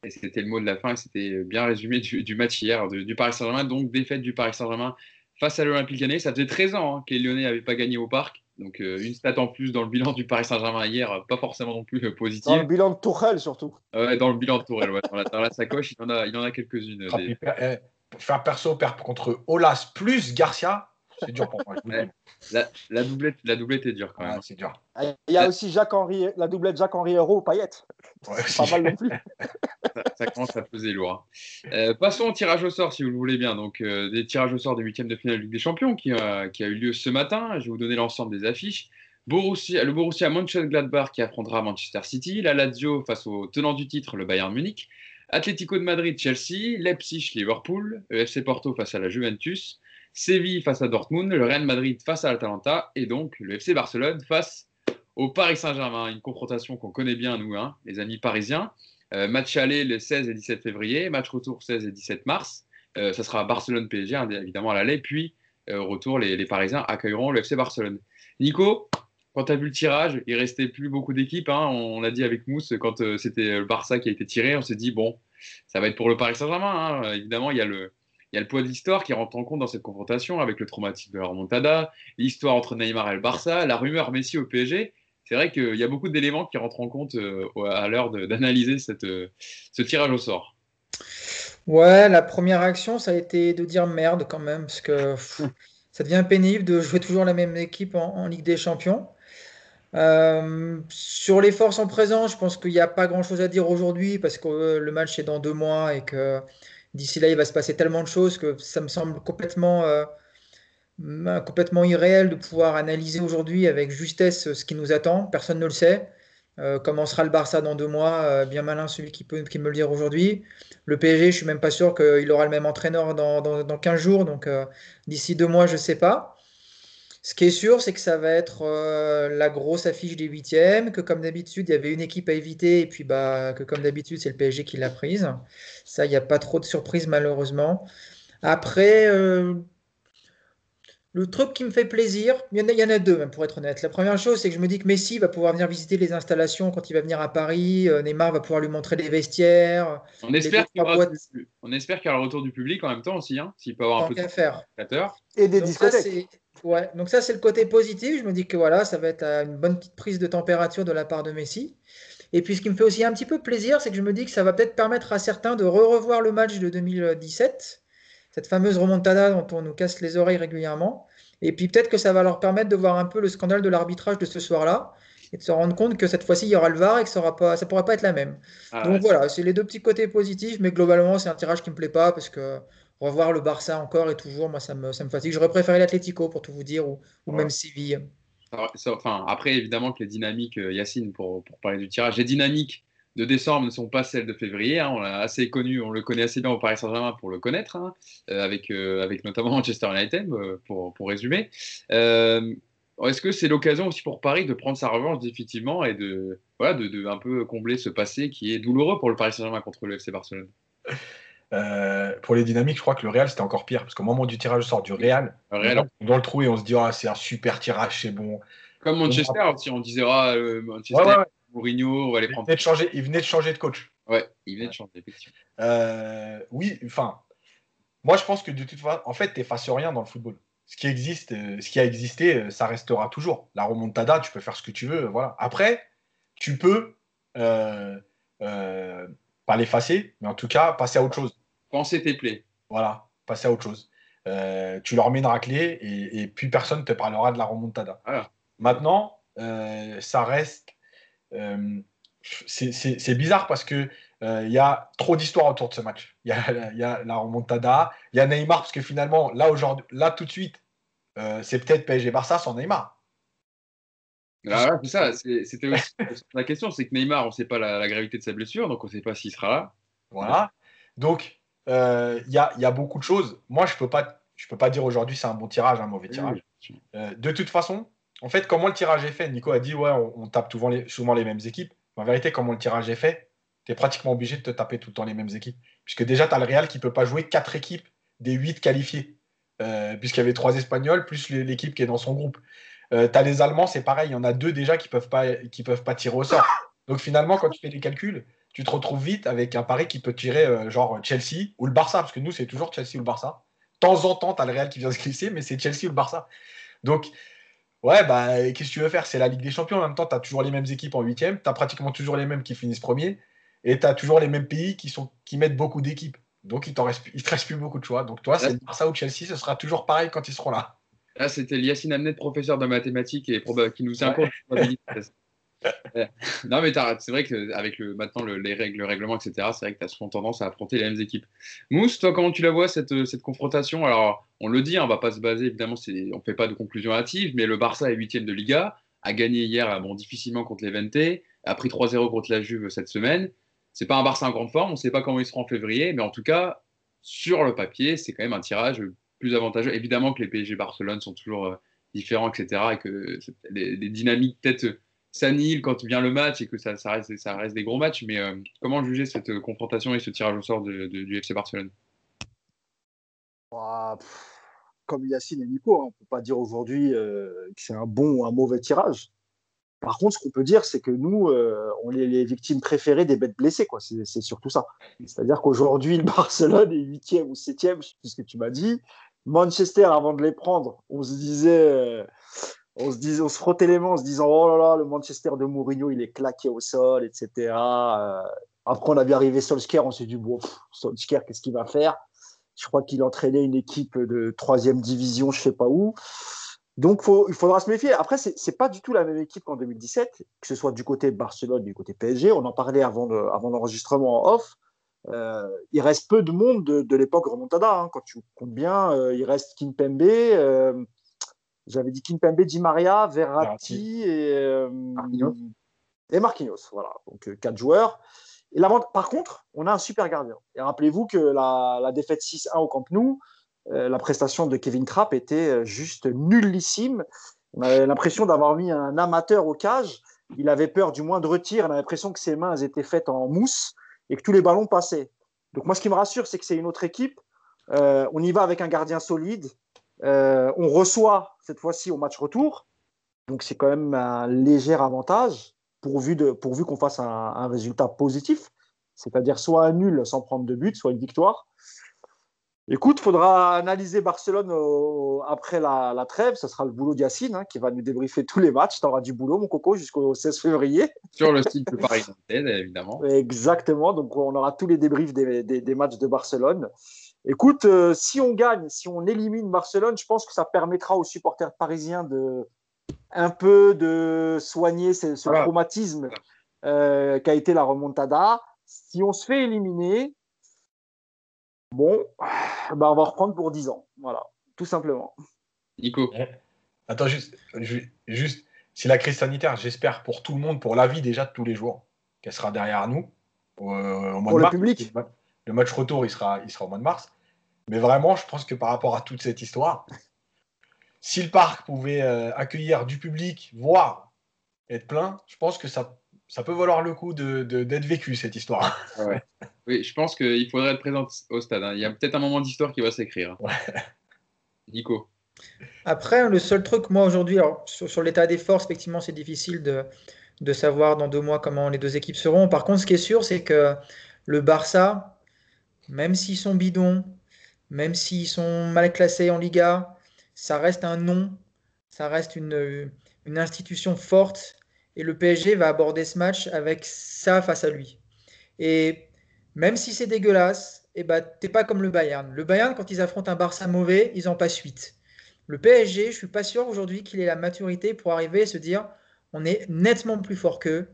Et c'était le mot de la fin, et c'était bien résumé du, match hier du Paris Saint-Germain. Donc, défaite du Paris Saint-Germain face à l'Olympique Lyonnais. Ça faisait 13 ans hein, que les Lyonnais n'avaient pas gagné au Parc. Donc euh, une stat en plus dans le bilan du Paris Saint-Germain hier, pas forcément non plus euh, positive. Dans le bilan de Tourelle surtout. Dans le bilan de Tourelle, ouais. dans, la, sacoche, il en a, il en a quelques-unes. Ah, faire perso contre Olas plus Garcia, C'est dur pour moi. La, la, doublette, la doublette est dure quand même. c'est dur. Il y a aussi Jacques-Henri, la doublette Jacques-Henri Hérault Payette. Ouais, pas mal non plus. ça, commence à peser lourd. Hein. Euh, passons au tirage au sort, si vous le voulez bien. Donc, euh, des tirages au sort des huitièmes de finale de Ligue des Champions qui, qui a eu lieu ce matin. Je vais vous donner l'ensemble des affiches. Borussia, le Borussia Mönchengladbach qui affrontera Manchester City, la Lazio face au tenant du titre, le Bayern Munich, Atlético de Madrid, Chelsea, Leipzig, Liverpool, le FC Porto face à la Juventus, Séville face à Dortmund, le Real Madrid face à l'Atalanta et donc le FC Barcelone face au Paris Saint-Germain. Une confrontation qu'on connaît bien, nous, hein, les amis parisiens. Euh, match aller le 16 et 17 février, match retour 16 et 17 mars. Euh, ça sera Barcelone-PSG, hein, évidemment, à l'aller. Puis, euh, retour, les, Parisiens accueilleront le FC Barcelone. Nico, quand tu as vu le tirage, il restait plus beaucoup d'équipes. Hein. On l'a dit avec Mousse, quand euh, c'était le Barça qui a été tiré, on s'est dit, bon, ça va être pour le Paris Saint-Germain. Évidemment, il y, a le, il y a le poids de l'histoire qui rentre en compte dans cette confrontation avec le traumatisme de la remontada, l'histoire entre Neymar et le Barça, la rumeur Messi au PSG. C'est vrai qu'il y a beaucoup d'éléments qui rentrent en compte euh, à l'heure d'analyser euh, ce tirage au sort. Ouais, la première réaction, ça a été de dire merde quand même, parce que ça devient pénible de jouer toujours la même équipe en Ligue des Champions. Euh, sur les forces en présence, je pense qu'il n'y a pas grand-chose à dire aujourd'hui parce que le match est dans deux mois et que d'ici là, il va se passer tellement de choses que ça me semble complètement, euh, complètement irréel de pouvoir analyser aujourd'hui avec justesse ce qui nous attend. Personne ne le sait. comment sera le Barça dans deux mois Bien malin celui qui peut qui me le dire aujourd'hui. Le PSG, je suis même pas sûr qu'il aura le même entraîneur dans, dans, dans 15 jours. Donc d'ici deux mois, je ne sais pas. Ce qui est sûr, c'est que ça va être euh, la grosse affiche des huitièmes, que comme d'habitude, il y avait une équipe à éviter, et puis bah, que comme d'habitude, c'est le PSG qui l'a prise. Ça, il n'y a pas trop de surprise malheureusement. Après, euh, le truc qui me fait plaisir, il y, en a, deux même pour être honnête. La première chose, c'est que je me dis que Messi va pouvoir venir visiter les installations quand il va venir à Paris. Euh, Neymar va pouvoir lui montrer les vestiaires. On espère qu'il y, aura le retour du public en même temps aussi, hein, s'il peut avoir un peu de faire. Et des discothèques. Ouais, donc ça c'est le côté positif. Je me dis que voilà, ça va être euh, une bonne petite prise de température de la part de Messi. Et puis ce qui me fait aussi un petit peu plaisir, c'est que je me dis que ça va peut-être permettre à certains de re-revoir le match de 2017, cette fameuse remontada dont on nous casse les oreilles régulièrement. Et puis peut-être que ça va leur permettre de voir un peu le scandale de l'arbitrage de ce soir-là et de se rendre compte que cette fois-ci il y aura le VAR et que ça ne pourra pas être la même. Ah donc voilà, c'est les deux petits côtés positifs, mais globalement c'est un tirage qui me plaît pas parce que revoir le Barça encore et toujours, moi, ça me, ça me fatigue. J'aurais préféré l'Atlético, pour tout vous dire, ou, même Séville. Enfin, après, évidemment que les dynamiques, euh, Yacine, pour, pour, parler du tirage, les dynamiques de décembre ne sont pas celles de février. Hein. on l'a assez connu, on le connaît assez bien au Paris Saint-Germain pour le connaître, hein, euh, avec, euh, avec notamment Manchester United, pour, pour résumer. Est-ce que c'est l'occasion aussi pour Paris de prendre sa revanche définitivement et de, voilà, de, de un peu combler ce passé qui est douloureux pour le Paris Saint-Germain contre le FC Barcelone? Euh, pour les dynamiques, je crois que le Real, c'était encore pire. Parce qu'au moment du tirage au sort du Real, on dans le trou et on se dit, ah, c'est un super tirage, c'est bon. Comme Manchester, si on disait, ah, Manchester, Mourinho, on va les prendre. Il venait, de changer, il venait de changer de coach. Ouais, il venait de changer, effectivement. Euh, oui, enfin, moi, je pense que de toute façon, en fait, tu n'effaces rien dans le football. Ce qui existe, euh, ce qui a existé, ça restera toujours. La remontada, tu peux faire ce que tu veux. Voilà. Après, tu peux pas l'effacer, mais en tout cas, passer à autre chose. Penser tes plaies. Voilà, passer à autre chose. Euh, tu leur mets une raclée et, et, puis personne ne te parlera de la remontada. Maintenant, euh, ça reste. Euh, c'est bizarre parce que il y a trop d'histoires autour de ce match. Il y, y, a la remontada, il y a Neymar parce que finalement, là aujourd'hui, là tout de suite, c'est peut-être PSG Barça sans Neymar. Ah c'est ça. C'était la question, c'est que Neymar, on ne sait pas la, la, gravité de sa blessure, donc on ne sait pas s'il sera là. Voilà. Donc il euh, y, a, y, a, beaucoup de choses. Moi, je ne peux, pas, je peux pas dire aujourd'hui c'est un bon tirage, un mauvais tirage. Euh, de toute façon, en fait, comment le tirage est fait? Nico a dit ouais, on, tape souvent les, souvent les mêmes équipes. En vérité, comment le tirage est fait Tu es pratiquement obligé de te taper tout le temps les mêmes équipes. Puisque déjà, tu as le Real qui ne peut pas jouer quatre équipes des huit qualifiées. Euh, puisqu'il y avait trois Espagnols, plus l'équipe qui est dans son groupe. tu as les Allemands, c'est pareil, il y en a deux déjà qui ne peuvent, pas, qui peuvent pas tirer au sort. Donc finalement, quand tu fais les calculs, tu te retrouves vite avec un pari qui peut tirer euh, genre Chelsea ou le Barça, parce que nous, c'est toujours Chelsea ou le Barça. De temps en temps, tu as le Real qui vient se glisser, mais c'est Chelsea ou le Barça. Donc, ouais, bah, qu'est-ce que tu veux faire? C'est la Ligue des Champions. En même temps, tu as toujours les mêmes équipes en huitième, tu as pratiquement toujours les mêmes qui finissent premier, et tu as toujours les mêmes pays qui, sont, qui mettent beaucoup d'équipes. Donc, il ne reste, te reste plus beaucoup de choix. Donc, toi, c'est Barça ou Chelsea, ce sera toujours pareil quand ils seront là. Là, c'était Yacine Amnet, professeur de mathématiques et qui nous impose non, mais c'est vrai qu'avec le, maintenant le, les règles, le règlement, etc., c'est vrai que tu as souvent tendance à affronter les mêmes équipes. Mousse, toi, comment tu la vois, cette, cette confrontation? Alors, on le dit, on va pas se baser, évidemment, on ne fait pas de conclusion hâtive, mais le Barça est huitième de Liga, a gagné hier bon, difficilement contre les a pris 3-0 contre la Juve cette semaine. C'est pas un Barça en grande forme, on ne sait pas comment il sera en février, mais en tout cas, sur le papier, c'est quand même un tirage plus avantageux. Évidemment que les PSG Barcelone sont toujours euh, différents, etc., et que les, les dynamiques peut-être s'annihile quand vient le match et que ça, reste, des gros matchs. Mais euh, comment juger cette euh, confrontation et ce tirage au sort du FC Barcelone? Comme Yacine et Nico, hein, on ne peut pas dire aujourd'hui euh, que c'est un bon ou un mauvais tirage. Par contre, ce qu'on peut dire, c'est que nous, on est les victimes préférées des bêtes blessées. C'est surtout ça. C'est-à-dire qu'aujourd'hui, le Barcelone est huitième ou septième, je sais ce que tu m'as dit. Manchester, avant de les prendre, on se disait on se, disait, on se frottait les mains en se disant oh là là, le Manchester de Mourinho, il est claqué au sol, etc. Euh, après, on a vu arriver Solskjaer, on s'est dit bon, Solskjaer, qu'est-ce qu'il va faire? Je crois qu'il entraînait une équipe de troisième division, je sais pas où. Donc, il faudra se méfier. Après, c'est n'est pas du tout la même équipe qu'en 2017, que ce soit du côté Barcelone, du côté PSG. On en parlait avant, avant l'enregistrement en off. Euh, il reste peu de monde de, l'époque remontada. Hein. Quand tu comptes bien, euh, il reste Kimpembe, euh, j'avais dit Kimpembe, Di Maria, Verratti et, euh, Marquinhos. et Marquinhos. Voilà, donc euh, quatre joueurs. Et par contre, on a un super gardien. Et rappelez-vous que la, défaite 6-1 au Camp Nou, euh, la prestation de Kevin Trapp était juste nullissime. On avait l'impression d'avoir mis un amateur au cage. Il avait peur du moindre tir. On a l'impression que ses mains étaient faites en mousse et que tous les ballons passaient. Donc moi, ce qui me rassure, c'est que c'est une autre équipe. on y va avec un gardien solide, on reçoit cette fois-ci au match retour. Donc c'est quand même un léger avantage pourvu, pourvu qu'on fasse un, résultat positif, c'est-à-dire soit un nul sans prendre de but, soit une victoire. Écoute, il faudra analyser Barcelone après la, trêve. Ce sera le boulot d'Yacine hein, qui va nous débriefer tous les matchs. Tu auras du boulot, mon coco, jusqu'au 16 février. Sur le site de Paris évidemment. Exactement. Donc, on aura tous les débriefs des matchs de Barcelone. Écoute, euh, si on gagne, si on élimine Barcelone, je pense que ça permettra aux supporters parisiens de un peu de soigner ce, traumatisme euh, qu'a été la remontada. Si on se fait éliminer, bon, bah on va reprendre pour 10 ans. Voilà, tout simplement. Nico. Eh, attends, juste, juste, si la crise sanitaire, j'espère pour tout le monde, pour la vie déjà de tous les jours, qu'elle sera derrière nous au, euh, au mois pour le public. Le match retour, il sera, il sera au mois de mars. Mais vraiment, je pense que par rapport à toute cette histoire, si le parc pouvait euh, accueillir du public, voire être plein, je pense que ça, ça peut valoir le coup d'être de, vécu, cette histoire. Oui, je pense qu'il faudrait être présent au stade. Hein. Il y a peut-être un moment d'histoire qui va s'écrire. Nico. Après, le seul truc, moi, aujourd'hui, sur, sur l'état des forces, effectivement, c'est difficile de, de savoir dans deux mois comment les deux équipes seront. Par contre, ce qui est sûr, c'est que le Barça, même s'ils sont bidons, même s'ils sont mal classés en Liga, ça reste un nom, ça reste une, institution forte. Et le PSG va aborder ce match avec ça face à lui. Et même si c'est dégueulasse, eh ben, t'es pas comme le Bayern. Le Bayern, quand ils affrontent un Barça mauvais, ils en passent 8. Le PSG, je suis pas sûr aujourd'hui qu'il ait la maturité pour arriver et se dire on est nettement plus fort qu'eux,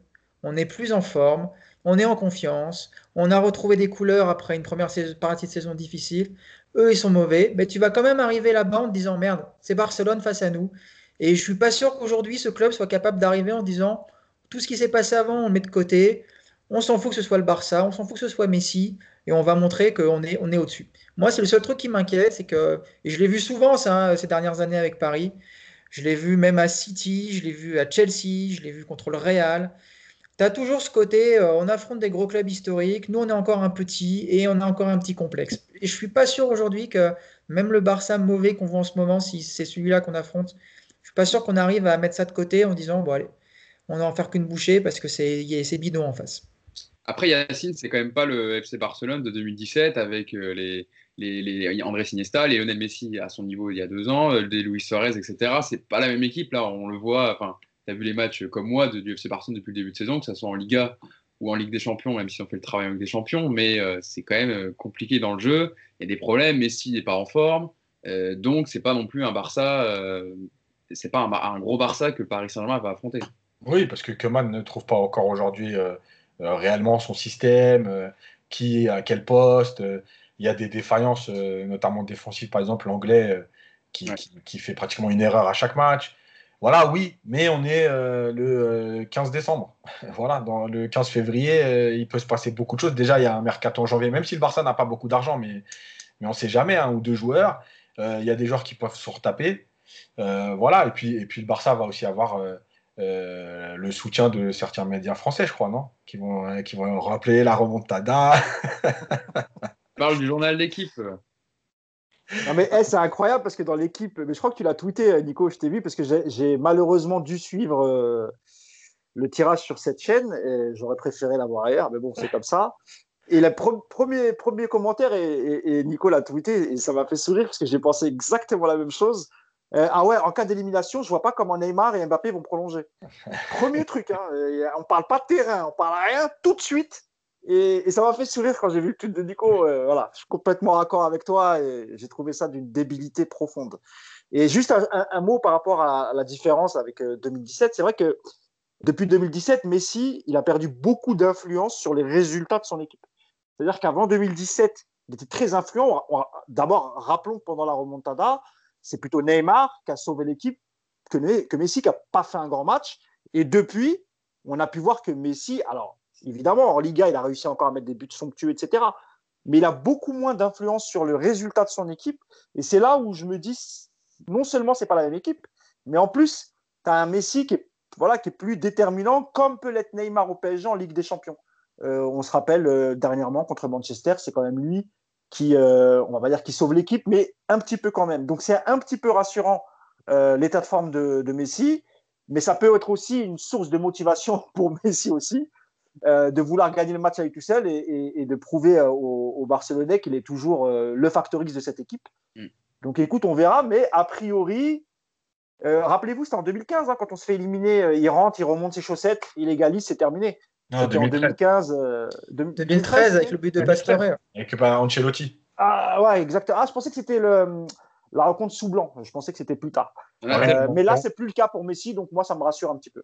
on est plus en forme, on est en confiance, on a retrouvé des couleurs après une première partie de saison difficile. Eux, ils sont mauvais, mais tu vas quand même arriver là-bas en te disant merde, c'est Barcelone face à nous. Et je suis pas sûr qu'aujourd'hui ce club soit capable d'arriver en disant tout ce qui s'est passé avant, on le met de côté. On s'en fout que ce soit le Barça, on s'en fout que ce soit Messi, et on va montrer qu'on est, on est au-dessus. Moi, c'est le seul truc qui m'inquiète, c'est que, et je l'ai vu souvent ça, ces dernières années avec Paris, je l'ai vu même à City, je l'ai vu à Chelsea, je l'ai vu contre le Real tu as toujours ce côté, euh, on affronte des gros clubs historiques, nous on est encore un petit et on a encore un petit complexe. Et je suis pas sûr aujourd'hui que même le Barça mauvais qu'on voit en ce moment, si c'est celui-là qu'on affronte, je suis pas sûr qu'on arrive à mettre ça de côté en disant, bon on va en faire qu'une bouchée parce que c'est bidon en face. Après, Yacine, c'est quand même pas le FC Barcelone de 2017 avec euh, les, les, André Iniesta, Lionel Messi à son niveau il y a deux ans, euh, des Luis Suarez, etc. C'est pas la même équipe là, on le voit. Tu as vu les matchs comme moi de, du FC Barcelone depuis le début de saison, que ce soit en Liga ou en Ligue des Champions, même si on fait le travail en Ligue des Champions, mais euh, c'est quand même euh, compliqué dans le jeu. Il y a des problèmes. Messi n'est pas en forme. Euh, donc, c'est pas non plus un Barça, euh, c'est pas un, un, gros Barça que Paris Saint-Germain va affronter. Oui, parce que Keman ne trouve pas encore aujourd'hui euh, réellement son système, qui à quel poste. Il y a des défaillances, notamment défensives, par exemple l'anglais qui, qui, qui, fait pratiquement une erreur à chaque match. Voilà, oui, mais on est le 15 décembre. voilà, dans le 15 février, il peut se passer beaucoup de choses. Déjà, il y a un mercato en janvier, même si le Barça n'a pas beaucoup d'argent, mais, on ne sait jamais, un ou deux joueurs. Il y a des joueurs qui peuvent se retaper. voilà, et puis, et puis le Barça va aussi avoir euh, le soutien de certains médias français, je crois, non? Qui vont, qui vont rappeler la remontada. parle du journal d'équipe. Non mais hey, c'est incroyable parce que dans l'équipe, mais je crois que tu l'as tweeté, Nico, je t'ai vu parce que j'ai malheureusement dû suivre euh, le tirage sur cette chaîne j'aurais préféré l'avoir ailleurs, mais bon, c'est comme ça. Et le premier, premier commentaire, et, Nico l'a tweeté, et ça m'a fait sourire parce que j'ai pensé exactement la même chose. Euh, ah ouais, en cas d'élimination, je vois pas comment Neymar et Mbappé vont prolonger. Premier truc, hein, on parle pas de terrain, on parle rien tout de suite. Et, ça m'a fait sourire quand j'ai vu le tweet de Nico. Euh, voilà, je suis complètement d'accord avec toi et j'ai trouvé ça d'une débilité profonde. Et juste un, mot par rapport à, la différence avec 2017. C'est vrai que depuis 2017, Messi, il a perdu beaucoup d'influence sur les résultats de son équipe. C'est-à-dire qu'avant 2017, il était très influent. D'abord, rappelons que pendant la remontada, c'est plutôt Neymar qui a sauvé l'équipe que, que Messi qui n'a pas fait un grand match. Et depuis, on a pu voir que Messi, alors évidemment, en Liga, il a réussi encore à mettre des buts somptueux, etc. Mais il a beaucoup moins d'influence sur le résultat de son équipe. Et c'est là où je me dis, non seulement c'est pas la même équipe, mais en plus, tu as un Messi qui est, voilà, qui est plus déterminant, comme peut l'être Neymar au PSG en Ligue des Champions. Euh, on se rappelle euh, dernièrement contre Manchester, c'est quand même lui qui, euh, on va dire, qui sauve l'équipe, mais un petit peu quand même. Donc c'est un petit peu rassurant l'état de forme de, Messi, mais ça peut être aussi une source de motivation pour Messi aussi, euh, de vouloir gagner le match avec tout seul et, de prouver aux, Barcelonais qu'il est toujours le facteur X de cette équipe. Mm. Donc écoute, on verra, mais a priori, rappelez-vous, c'était en 2015, hein, quand on se fait éliminer, il rentre, il remonte ses chaussettes, il égalise, c'est terminé. Non, 2015. 2013, avec le but de Pastore. Avec bah, Ancelotti. Ah ouais, exactement. Ah, je pensais que c'était le, la rencontre sous blanc. Je pensais que c'était plus tard. Euh, mais là, c'est plus le cas pour Messi, donc moi, ça me rassure un petit peu.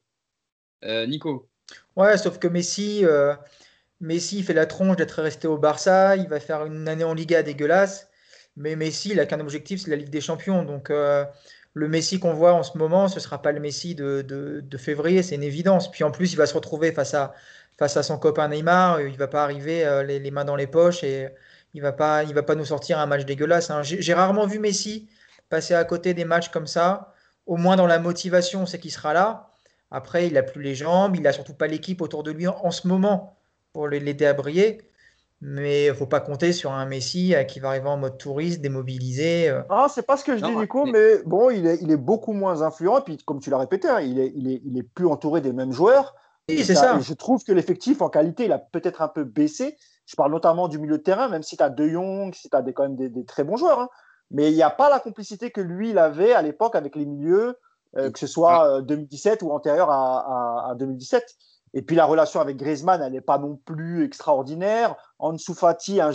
Euh, Nico. Ouais, sauf que Messi, euh, Messi fait la tronche d'être resté au Barça. Il va faire une année en Liga dégueulasse. Mais Messi, il n'a qu'un objectif, c'est la Ligue des Champions. Donc, le Messi qu'on voit en ce moment, ce ne sera pas le Messi de, février, c'est une évidence. Puis en plus, il va se retrouver face à, son copain Neymar. Il ne va pas arriver euh, les, mains dans les poches et il ne va, pas, il va pas nous sortir un match dégueulasse. Hein. J'ai rarement vu Messi passer à côté des matchs comme ça. Au moins dans la motivation, c'est qu'il sera là. Après, il n'a plus les jambes, il n'a surtout pas l'équipe autour de lui en, ce moment pour l'aider à briller. Mais il ne faut pas compter sur un Messi euh, qui va arriver en mode touriste, démobilisé. Euh. Ah, c'est pas ce que je dis, Nico, mais... bon, il est, il est beaucoup moins influent. Et puis, comme tu l'as répété, hein, il, est, il, est, il est plus entouré des mêmes joueurs. Oui, c'est ça. je trouve que l'effectif, en qualité, il a peut-être un peu baissé. Je parle notamment du milieu de terrain, même si tu as De Jong, si tu as des, quand même des, très bons joueurs. Hein. Mais il n'y a pas la complicité que lui, il avait à l'époque avec les milieux, euh, que ce soit 2017 ou antérieur à, à, à 2017. Et puis la relation avec Griezmann, elle n'est pas non plus extraordinaire. Ansu Fati, un,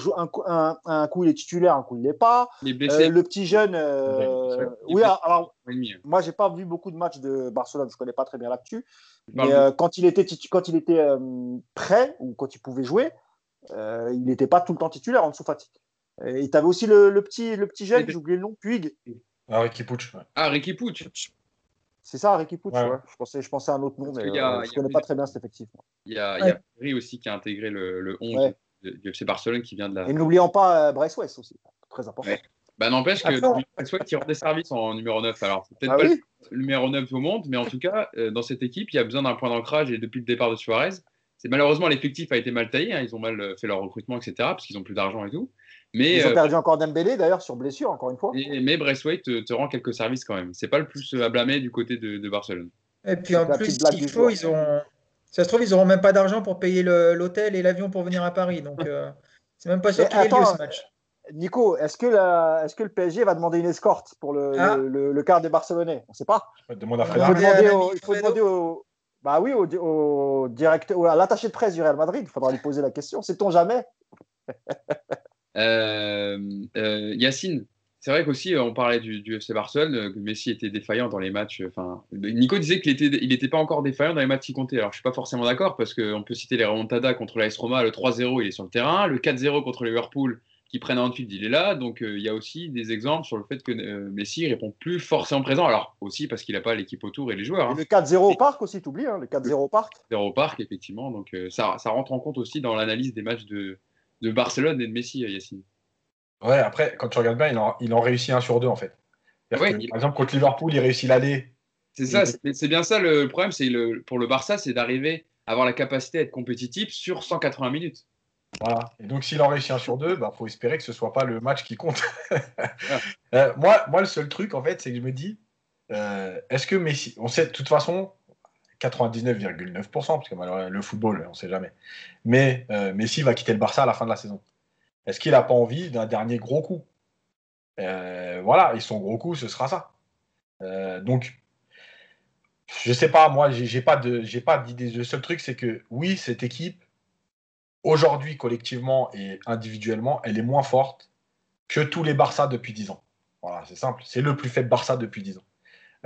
un, un, coup il est titulaire, un coup il l'est pas. Euh, le petit jeune, euh, oui, alors moi j'ai pas vu beaucoup de matchs de Barcelone, je connais pas très bien là-dessus. Mais euh, quand il était quand il était prêt ou quand il pouvait jouer, il n'était pas tout le temps titulaire Ansu Fati. Et tu avais aussi le, le, petit le petit jeune, j'ai oublié le nom, Puig. Ah Ricky Puig. Ah Ricky Puig. C'est ça, Ricky Pucci, ouais. Je, pensais, je pensais à un autre nom, mais euh, je ne connais pas très bien cet effectif. Il y a, il y a aussi qui a intégré le, le 11 de, FC Barcelone qui vient de la. Et n'oublions pas euh, Bryce West aussi, très important. Bah, N'empêche que Bryce West qui rend des services en numéro 9. Alors, c'est peut-être ah pas le numéro 9 au monde, mais en tout cas, euh, dans cette équipe, il y a besoin d'un point d'ancrage et depuis le départ de Suarez, c'est malheureusement l'effectif a été mal taillé, hein, ils ont mal fait leur recrutement, etc., parce qu'ils n'ont plus d'argent et tout. Ils ont euh, perdu encore Dembélé d'ailleurs sur blessure, encore une fois. mais Braithwaite te, te, rend quelques services quand même. C'est pas le plus à blâmer du côté de, Barcelone. Et puis en plus, s'il faut, ils ont. Ça se trouve, ils n'auront même pas d'argent pour payer l'hôtel et l'avion pour venir à Paris. Donc, euh, c'est même pas sûr qu'il y ait lieu ce match. Nico, est-ce que, la... est que le PSG va demander une escorte pour le, ah. le, quart des Barcelonais? On ne sait pas. Demande à il faut demander, au, il faut demander au, bah oui, au, au directeur, à l'attaché de presse du Real Madrid. Il faudra lui poser la question. Sait-on jamais? Euh, euh, Yacine, c'est vrai qu'aussi, on parlait du, du, FC Barcelone, que Messi était défaillant dans les matchs. Enfin, Nico disait qu'il n'était il était pas encore défaillant dans les matchs qui comptaient. Alors, je suis pas forcément d'accord parce qu'on peut citer les remontadas contre l'AS Roma, le 3-0, il est sur le terrain, le 4-0 contre Liverpool, qui prennent à Anfield, il est là. Donc, il y a aussi des exemples sur le fait que Messi répond plus forcément présent. Alors, aussi parce qu'il n'a pas l'équipe autour et les joueurs. Hein. Le 4-0 au parc aussi, tu oublies, hein, le 4-0 au parc. 0 au parc, effectivement. Donc, ça, ça rentre en compte aussi dans l'analyse des matchs de, de Barcelone et de Messi, Yacine. Ouais, après, quand tu regardes bien, il en, il en réussit un sur deux, en fait. Ouais, que, Par exemple, contre Liverpool, il réussit l'aller. C'est ça, c'est bien ça le problème, c'est le, pour le Barça, c'est d'arriver à avoir la capacité à être compétitif sur 180 minutes. Voilà. Et donc, s'il en réussit un sur deux, il bah, faut espérer que ce ne soit pas le match qui compte. euh, moi, moi, le seul truc, en fait, c'est que je me dis, euh, est-ce que Messi, on sait de toute façon, 99,9%, parce que le football, on ne sait jamais. Mais euh, Messi va quitter le Barça à la fin de la saison. Est-ce qu'il n'a pas envie d'un dernier gros coup? Euh, Voilà, et son gros coup, ce sera ça. Euh, donc, je sais pas, moi, de, j'ai pas d'idée. Le seul truc, c'est que oui, cette équipe, aujourd'hui, collectivement et individuellement, elle est moins forte que tous les Barça depuis 10 ans. Voilà, c'est simple. C'est le plus faible Barça depuis 10 ans.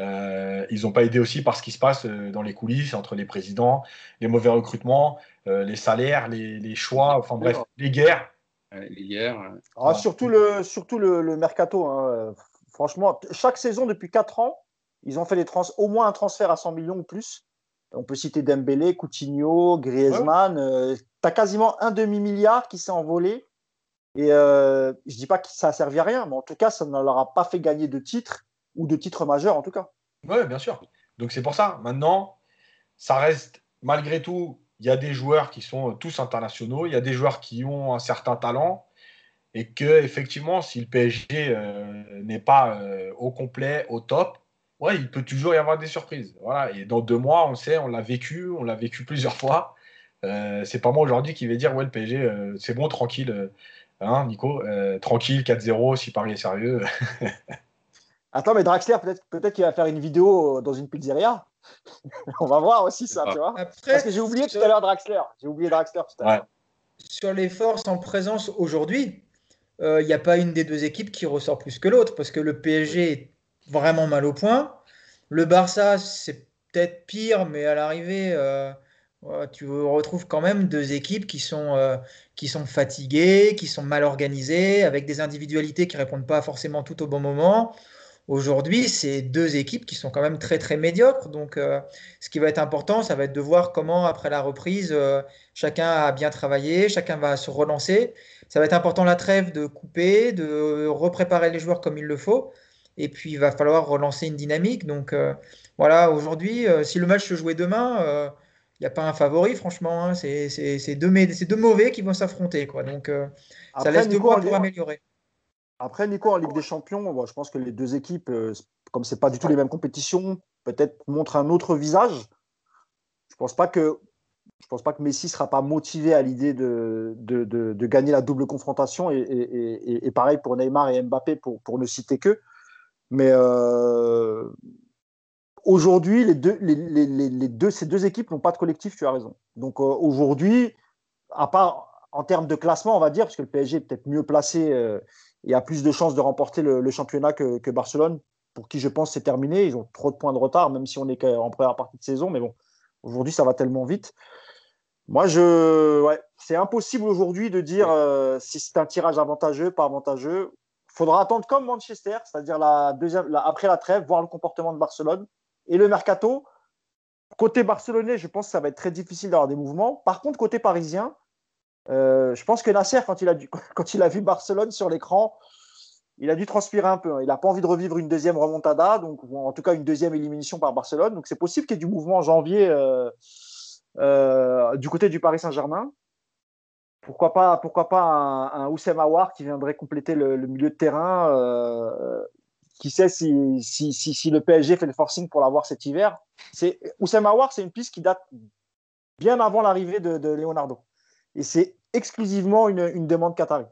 Euh, ils n'ont pas aidé aussi par ce qui se passe euh, dans les coulisses entre les présidents, les mauvais recrutements, euh, les salaires, les, les, choix, enfin bref, les guerres. Les guerres. Ah, surtout le, surtout le, le mercato. Hein. Franchement, chaque saison depuis 4 ans, ils ont fait des trans au moins un transfert à 100 millions ou plus. On peut citer Dembélé, Coutinho, Griezmann. Ouais. tu as quasiment un demi-milliard qui s'est envolé. Et je ne dis pas que ça a servi à rien, mais en tout cas, ça ne leur a pas fait gagner de titres ou de titres majeurs en tout cas. Oui, bien sûr. Donc c'est pour ça. Maintenant, ça reste, malgré tout, il y a des joueurs qui sont tous internationaux, il y a des joueurs qui ont un certain talent, et que effectivement, si le PSG euh, n'est pas euh, au complet, au top, ouais, il peut toujours y avoir des surprises. Voilà. Et dans deux mois, on sait, on l'a vécu, on l'a vécu plusieurs fois. Euh, c'est pas moi aujourd'hui qui vais dire ouais le PSG c'est bon tranquille hein Nico tranquille 4-0 si Paris est sérieux Attends, mais Draxler, peut-être peut qu'il va faire une vidéo dans une pizzeria. On va voir aussi ça, tu vois. Après, Parce que j'ai oublié tout à l'heure Draxler. J'ai oublié Draxler tout à l'heure. Ouais. Sur les forces en présence aujourd'hui, il euh, n'y a pas une des deux équipes qui ressort plus que l'autre parce que le PSG est vraiment mal au point. Le Barça, c'est peut-être pire, mais à l'arrivée, euh, tu retrouves quand même deux équipes qui sont, euh, qui sont fatiguées, qui sont mal organisées, avec des individualités qui ne répondent pas forcément tout au bon moment. Aujourd'hui, c'est deux équipes qui sont quand même très très médiocres. Donc, euh, ce qui va être important, ça va être de voir comment, après la reprise, euh, chacun a bien travaillé, chacun va se relancer. Ça va être important la trêve de couper, de repréparer les joueurs comme il le faut. Et puis, il va falloir relancer une dynamique. Donc, euh, voilà, aujourd'hui, si le match se jouait demain, il n'y a pas un favori, franchement. Hein. c'est deux, deux, mauvais qui vont s'affronter. Donc, ça laisse de quoi pour améliorer. Après, Nico, en Ligue des Champions, je pense que les deux équipes, euh, comme ce n'est pas du tout les mêmes compétitions, peut-être montrent un autre visage. Je ne pense pas que pense pas que Messi ne sera pas motivé à l'idée de, de, gagner la double confrontation et, pareil pour Neymar et Mbappé pour, pour ne citer que. Mais euh, aujourd'hui, les deux, les, les, deux, ces deux équipes n'ont pas de collectif, tu as raison. Donc euh, aujourd'hui, à part en termes de classement, on va dire, parce que le PSG est peut-être mieux placé et a plus de chances de remporter le, le championnat que, que, Barcelone, pour qui je pense c'est terminé. Ils ont trop de points de retard, même si on est en première partie de saison. Mais bon, aujourd'hui, ça va tellement vite. Moi, je, ouais, c'est impossible aujourd'hui de dire euh, si c'est un tirage avantageux, pas avantageux. Il faudra attendre comme Manchester, c'est-à-dire la deuxième, la, après la trêve, voir le comportement de Barcelone et le mercato. Côté barcelonais, je pense que ça va être très difficile d'avoir des mouvements. Par contre, côté parisien, euh, je pense que Nasser, quand il a, vu Barcelone sur l'écran, il a dû transpirer un peu. Hein. Il n'a pas envie de revivre une deuxième remontada, donc en tout cas une deuxième élimination par Barcelone. Donc c'est possible qu'il y ait du mouvement en janvier euh, euh, du côté du Paris Saint-Germain. Pourquoi pas, pourquoi pas un, un Oussem Aouar qui viendrait compléter le, milieu de terrain Qui sait si, le PSG fait le forcing pour l'avoir cet hiver Oussem Aouar, c'est une piste qui date bien avant l'arrivée de Leonardo. Et c'est exclusivement une, demande qatari.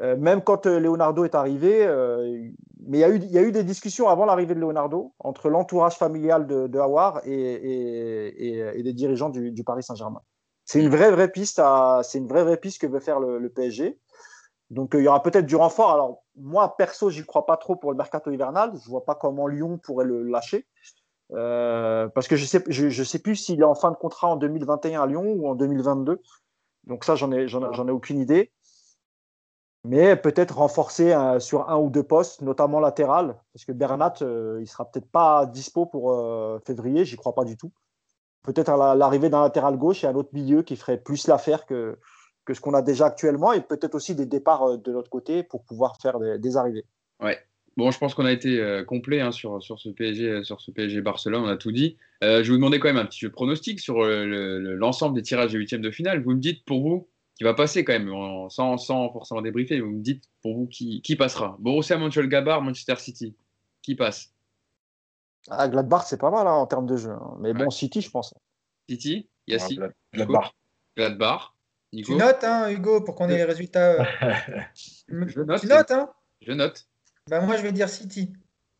Euh, même quand euh, Leonardo est arrivé, euh, mais il y, a eu, des discussions avant l'arrivée de Leonardo entre l'entourage familial de, de Hawar et, et, des dirigeants du, Paris Saint-Germain. C'est une vraie vraie piste, c'est une vraie vraie piste que veut faire le, PSG. Donc il y aura peut-être du renfort. Alors moi, perso, j'y crois pas trop pour le mercato hivernal. Je vois pas comment Lyon pourrait le lâcher. parce que je sais, je, sais plus s'il est en fin de contrat en 2021 à Lyon ou en 2022. Donc ça, j'en ai, j'en, ai aucune idée. Mais peut-être renforcer sur un ou deux postes, notamment latéral, parce que Bernat, il sera peut-être pas dispo pour février, j'y crois pas du tout peut-être à l'arrivée d'un latéral gauche et un autre milieu qui ferait plus l'affaire que, que ce qu'on a déjà actuellement et peut-être aussi des départs euh, de l'autre côté pour pouvoir faire des, arrivées. Ouais. Bon, je pense qu'on a été euh, complet hein, sur, sur, ce PSG, sur ce PSG Barcelone, on a tout dit. Euh, je vais vous demander quand même un petit jeu de pronostic sur l'ensemble des tirages de huitièmes de finale. Vous me dites pour vous qui va passer quand même, sans, sans forcément débriefer, vous me dites pour vous qui, qui passera. Borussia Mönchengladbach, Manchester City, qui passe? Ah, Gladbach, c'est pas mal hein, en termes de jeu. Hein. Mais bon, City, je pense. City, Yassi. Ouais, Gladbach. Gladbach. Tu notes, hein, Hugo, pour qu'on ait les résultats. je note. Tu notes, hein? Je note. Bah, moi, je vais dire City.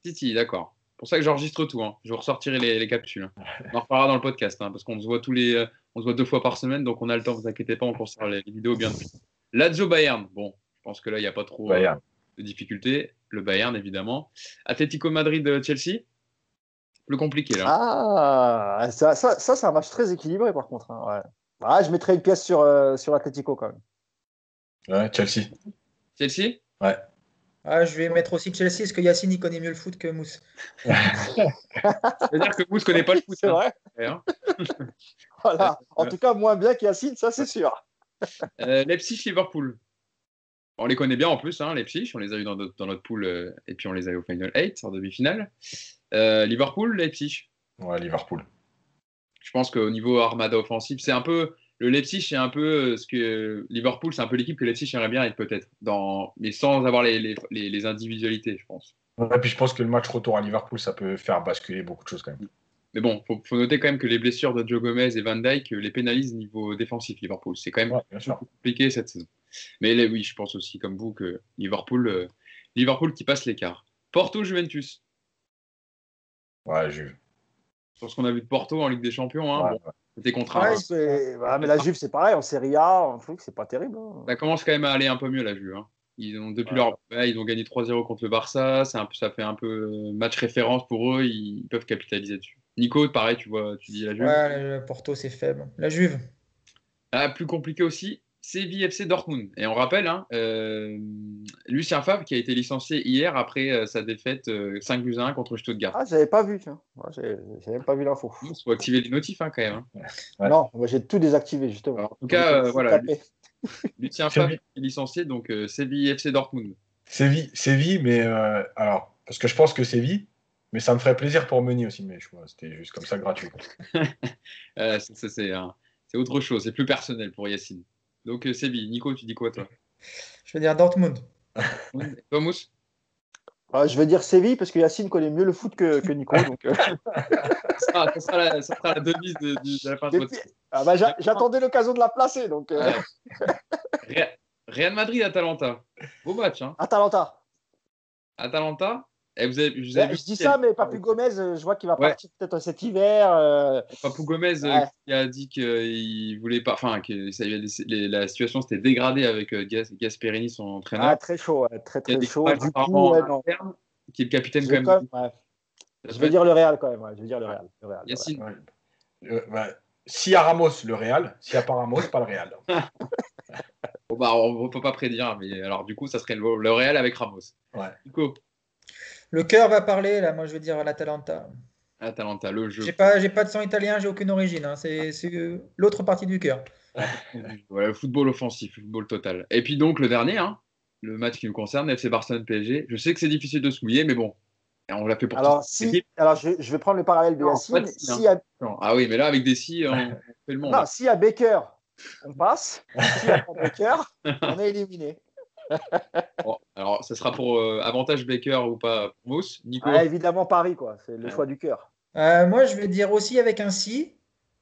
City, d'accord. pour ça que j'enregistre tout. Hein. Je vous ressortirai les, les capsules. On en reparlera dans le podcast, parce qu'on se voit tous les, euh, on se voit deux fois par semaine, donc on a le temps. Vous inquiétez pas, on conserve les, vidéos bien. Lazio Bayern. Bon, je pense que là, il n'y a pas trop euh, de difficultés. Le Bayern, évidemment. Atlético Madrid, euh, Chelsea plus compliqué là. Ah, ça, ça, ça c'est un match très équilibré par contre. Hein, ouais. Ah, je mettrais une pièce sur, euh, sur Atletico quand même. Ouais, Chelsea. Chelsea? Ouais. Ah, je vais mettre aussi Chelsea parce que Yacine il connaît mieux le foot que Mousse. C'est-à-dire que Mousse connaît pas le foot. C'est hein. vrai. Hein. voilà. En tout cas, moins bien qu'Yacine, ça c'est sûr. euh, Leipzig-Liverpool. On les connaît bien en plus, hein, Leipzig. On les a eu dans notre, dans notre pool euh, et puis on les a eu au Final 8 en demi-finale. Euh, Liverpool, Leipzig Ouais, Liverpool. Je pense qu'au niveau armada offensif, c'est un peu. Le Leipzig, c'est un peu ce que. Liverpool, c'est un peu l'équipe que Leipzig aimerait bien être peut-être, dans... mais sans avoir les, les, les, individualités, je pense. Et puis je pense que le match retour à Liverpool, ça peut faire basculer beaucoup de choses quand même. Mais bon, il faut, noter quand même que les blessures de Joe Gomez et Van Dyke les pénalisent niveau défensif, Liverpool. C'est quand même compliqué cette saison. Mais oui, je pense aussi, comme vous, que Liverpool, euh, Liverpool qui passe l'écart. Porto-Juventus. Ouais, Juve. Sur ce qu'on a vu de Porto en Ligue des Champions, hein, c'était contre mais la Juve, c'est pareil, en Serie A, un truc, c'est pas terrible. Hein. Ça commence quand même à aller un peu mieux, la Juve. Hein. Ils ont, depuis leur, ils ont gagné 3-0 contre le Barça. Un peu, ça fait un peu euh, match référence pour eux. Ils peuvent capitaliser dessus. Nico, pareil, tu vois, tu dis la Juve. Ouais, Porto, c'est faible. La Juve? Ah, plus compliqué aussi, Séville FC Dortmund. Et on rappelle, hein, euh, Lucien Favre qui a été licencié hier après euh, sa défaite 5 euh, buts 1 contre Stuttgart. Ah, j'avais pas vu, tiens. j'avais pas vu l'info. Il faut activer les notifs hein, quand même. Hein. Non, moi j'ai tout désactivé justement. en tout cas, voilà. Lucien Favre est licencié, donc Séville FC Dortmund. Séville, Séville mais alors, parce que je pense que Séville, mais ça me ferait plaisir pour Meunier aussi, mais c'était juste comme ça gratuit. c'est autre chose, c'est plus personnel pour Yacine. Donc euh, Séville. Nico, tu dis quoi toi? Je vais dire Dortmund. toi, Mousse ah, Je vais dire Séville parce que Yacine connaît mieux le foot que, que Nico. donc, euh. ça, sera la, ça, sera la, devise de, de, la fin de votre... ah, bah, J'attendais l'occasion de la placer. Donc, euh. Real Madrid-Atalanta. Beau match. Hein. Atalanta. Atalanta? Eh, je dis ça, mais Papou Gomez, euh, je vois qu'il va partir peut-être cet hiver. Euh... Papou Gomez euh, qui a dit qu'il voulait pas, enfin que ça, la situation s'était dégradée avec euh, Gasperini, son entraîneur. Ah, très chaud, très très chaud. Du coup, qui est le capitaine quand même. Je vais dire le Real quand même. Je vais dire le Real. Le Real Yacine. Bah, s'il y a Ramos, le Real. S'il n'y a pas Ramos, pas le Real. bon, bah, on ne peut pas prédire, mais alors du coup, ça serait le, le Real avec Ramos. Ouais. Nico. Le cœur va parler, là, moi je veux dire l'Atalanta. Atalanta, le jeu. J'ai pas, j'ai pas de sang italien, j'ai aucune origine. Hein. C'est, l'autre partie du cœur. voilà, football offensif, football total. Et puis donc le dernier, hein, le match qui nous concerne, FC Barcelone PSG. Je sais que c'est difficile de se mouiller, mais bon, on l'a fait pour Alors, si, alors je, vais prendre le parallèle de Yacine. Si a... Ah oui, mais là avec des si, on fait le monde. Non, si à Baker, on passe. Si à Baker, on est éliminé alors, ce sera pour euh, avantage Baker ou pas pour Mousse Nico ah, Évidemment Paris, quoi. C'est le choix du cœur. Euh, moi, je vais dire aussi avec un si.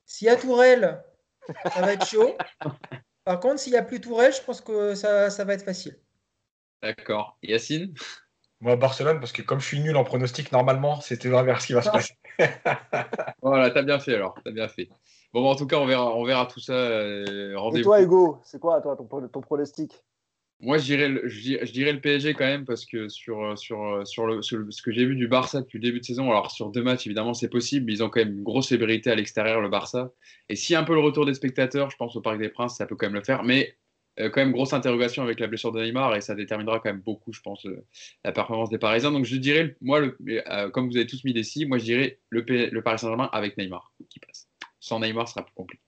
Si à Tourelle, ça va être chaud. Par contre, s'il n'y a plus Tourelle, je pense que ça, ça va être facile. D'accord. Yacine Moi, Barcelone, parce que comme je suis nul en pronostic, normalement, c'était l'inverse qui va se passer. voilà, t'as bien fait alors. As bien fait. Bon, en tout cas, on verra, on verra tout ça. Euh, Et toi, Hugo, c'est quoi toi, ton, ton pronostic? Moi, je dirais, le, je, dirais, le PSG quand même, parce que sur, sur, sur, le, ce que j'ai vu du Barça depuis le début de saison, alors sur deux matchs, évidemment, c'est possible. Ils ont quand même une grosse célébrité à l'extérieur, le Barça. Et si un peu le retour des spectateurs, je pense au Parc des Princes, ça peut quand même le faire. Mais euh, quand même, grosse interrogation avec la blessure de Neymar, et ça déterminera quand même beaucoup, je pense, euh, la performance des Parisiens. Donc, je dirais, moi, euh, comme vous avez tous mis des si, moi, je dirais le, le Paris Saint-Germain avec Neymar qui passe. Sans Neymar, ce sera plus compliqué.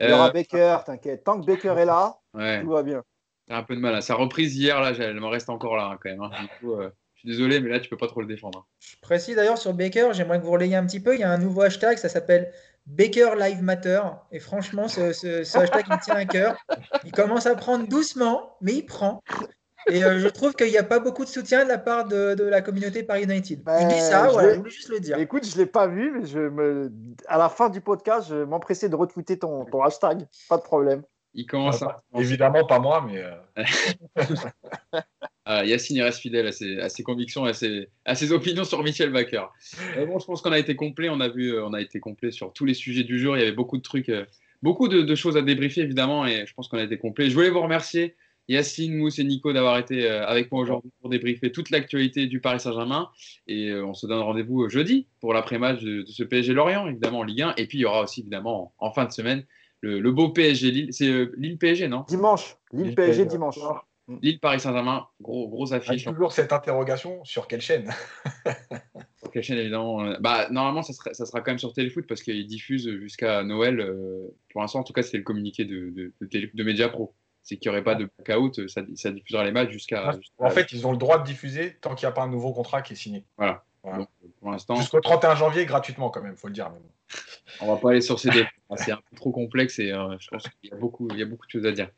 Il y aura Baker, t'inquiète. Tant que Baker est là, tout va bien. J'ai un peu de mal. Hein. Sa reprise hier, là, elle me reste encore là, hein, quand même. Hein. je suis désolé, mais là, tu peux pas trop le défendre. Je précise d'ailleurs sur Baker, j'aimerais que vous relayiez un petit peu. Il y a un nouveau hashtag, ça s'appelle Baker Live Matter. Et franchement, ce, ce, hashtag, il me tient à cœur. Il commence à prendre doucement, mais il prend. Et euh, je trouve qu'il n'y a pas beaucoup de soutien de la part de, de la communauté Paris United. il dit ben, ça, je, voilà, je voulais juste le dire. Écoute, je ne l'ai pas vu, mais je me... à la fin du podcast, je m'empressais de retweeter ton, ton hashtag. Pas de problème. Il commence à... Évidemment, pas moi, mais. Euh. ah, Yacine, il reste fidèle à ses, à ses convictions, à ses, à ses, opinions sur Michel Baker. bon, je pense qu'on a été complet. On a, vu, euh, on a été complet sur tous les sujets du jour. Il y avait beaucoup de trucs, euh, beaucoup de, de, choses à débriefer, évidemment, et je pense qu'on a été complet. Je voulais vous remercier, Yacine, Mousse et Nico, d'avoir été avec moi aujourd'hui pour débriefer toute l'actualité du Paris Saint-Germain. Et on se donne rendez-vous jeudi pour l'après-match de, de, ce PSG Lorient, évidemment, en Ligue 1. Et puis, il y aura aussi, évidemment, en fin de semaine, le, beau PSG Lille. C'est euh, Lille PSG, non? Dimanche. Lille, PSG, dimanche. Lille Paris Saint-Germain, gros, gros affiche. toujours cette interrogation sur quelle chaîne? Sur quelle chaîne, évidemment. Euh, bah, normalement, ça sera, ça sera quand même sur Téléfoot parce qu'ils diffusent jusqu'à Noël. Euh, pour l'instant, en tout cas, c'est le communiqué de, de, de, de Media Pro. C'est qu'il n'y aurait pas de blackout, ça, ça diffusera les matchs jusqu'à. En fait, ils ont le droit de diffuser tant qu'il n'y a pas un nouveau contrat qui est signé. Voilà. Pour l'instant. Jusqu'au 31 janvier, gratuitement, quand même, il faut le dire. Même. On va pas aller sur ces débats. C'est un peu trop complexe et euh, je pense qu'il y a beaucoup, il y a beaucoup de choses à dire.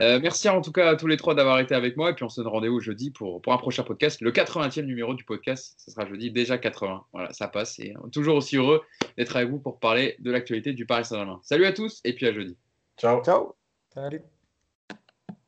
Euh, merci en tout cas à tous les trois d'avoir été avec moi et puis on se donne rendez-vous jeudi pour, pour un prochain podcast, le 80e numéro du podcast. Ce sera jeudi, déjà 80. Voilà, ça passe et toujours aussi heureux d'être avec vous pour parler de l'actualité du Paris Saint-Germain. Salut à tous et puis à jeudi. Ciao. Ciao. Salut.